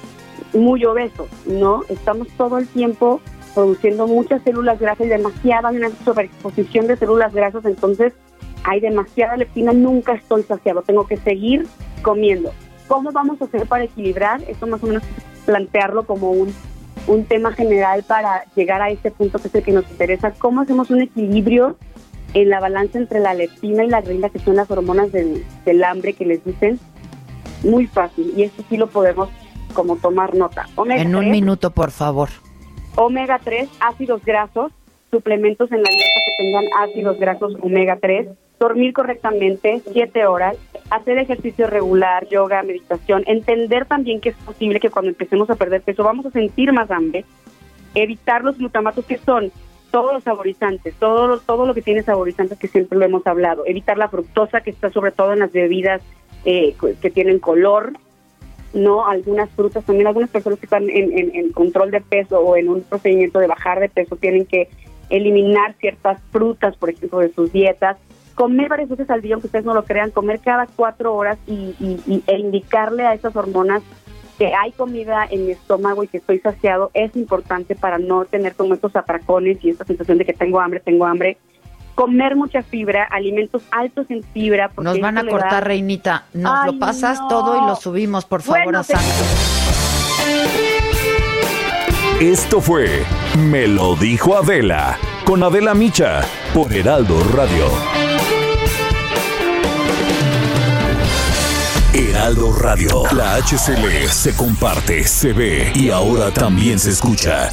muy obesos, ¿no? Estamos todo el tiempo produciendo muchas células grasas y demasiada una sobreexposición de células grasas, entonces hay demasiada leptina, nunca estoy saciado, tengo que seguir comiendo. ¿Cómo vamos a hacer para equilibrar? Esto más o menos plantearlo como un, un tema general para llegar a este punto que es el que nos interesa. ¿Cómo hacemos un equilibrio en la balanza entre la leptina y la grelina, que son las hormonas del, del hambre que les dicen? Muy fácil, y esto sí lo podemos como tomar nota. en un minuto, por favor. Omega 3, ácidos grasos, suplementos en la dieta que tengan ácidos grasos omega 3, dormir correctamente, 7 horas, hacer ejercicio regular, yoga, meditación, entender también que es posible que cuando empecemos a perder peso vamos a sentir más hambre, evitar los glutamatos que son todos los saborizantes, todo, todo lo que tiene saborizantes que siempre lo hemos hablado, evitar la fructosa que está sobre todo en las bebidas eh, que tienen color, no algunas frutas, también algunas personas que están en, control de peso o en un procedimiento de bajar de peso tienen que eliminar ciertas frutas, por ejemplo, de sus dietas, comer varias veces al día, aunque ustedes no lo crean, comer cada cuatro horas y, e indicarle a esas hormonas que hay comida en mi estómago y que estoy saciado es importante para no tener como estos atracones y esta sensación de que tengo hambre, tengo hambre comer mucha fibra, alimentos altos en fibra. Nos van a cortar, Reinita. Nos lo pasas todo y lo subimos, por favor, a Esto fue Me lo dijo Adela, con Adela Micha, por Heraldo Radio. Heraldo Radio, la HCL se comparte, se ve y ahora también se escucha.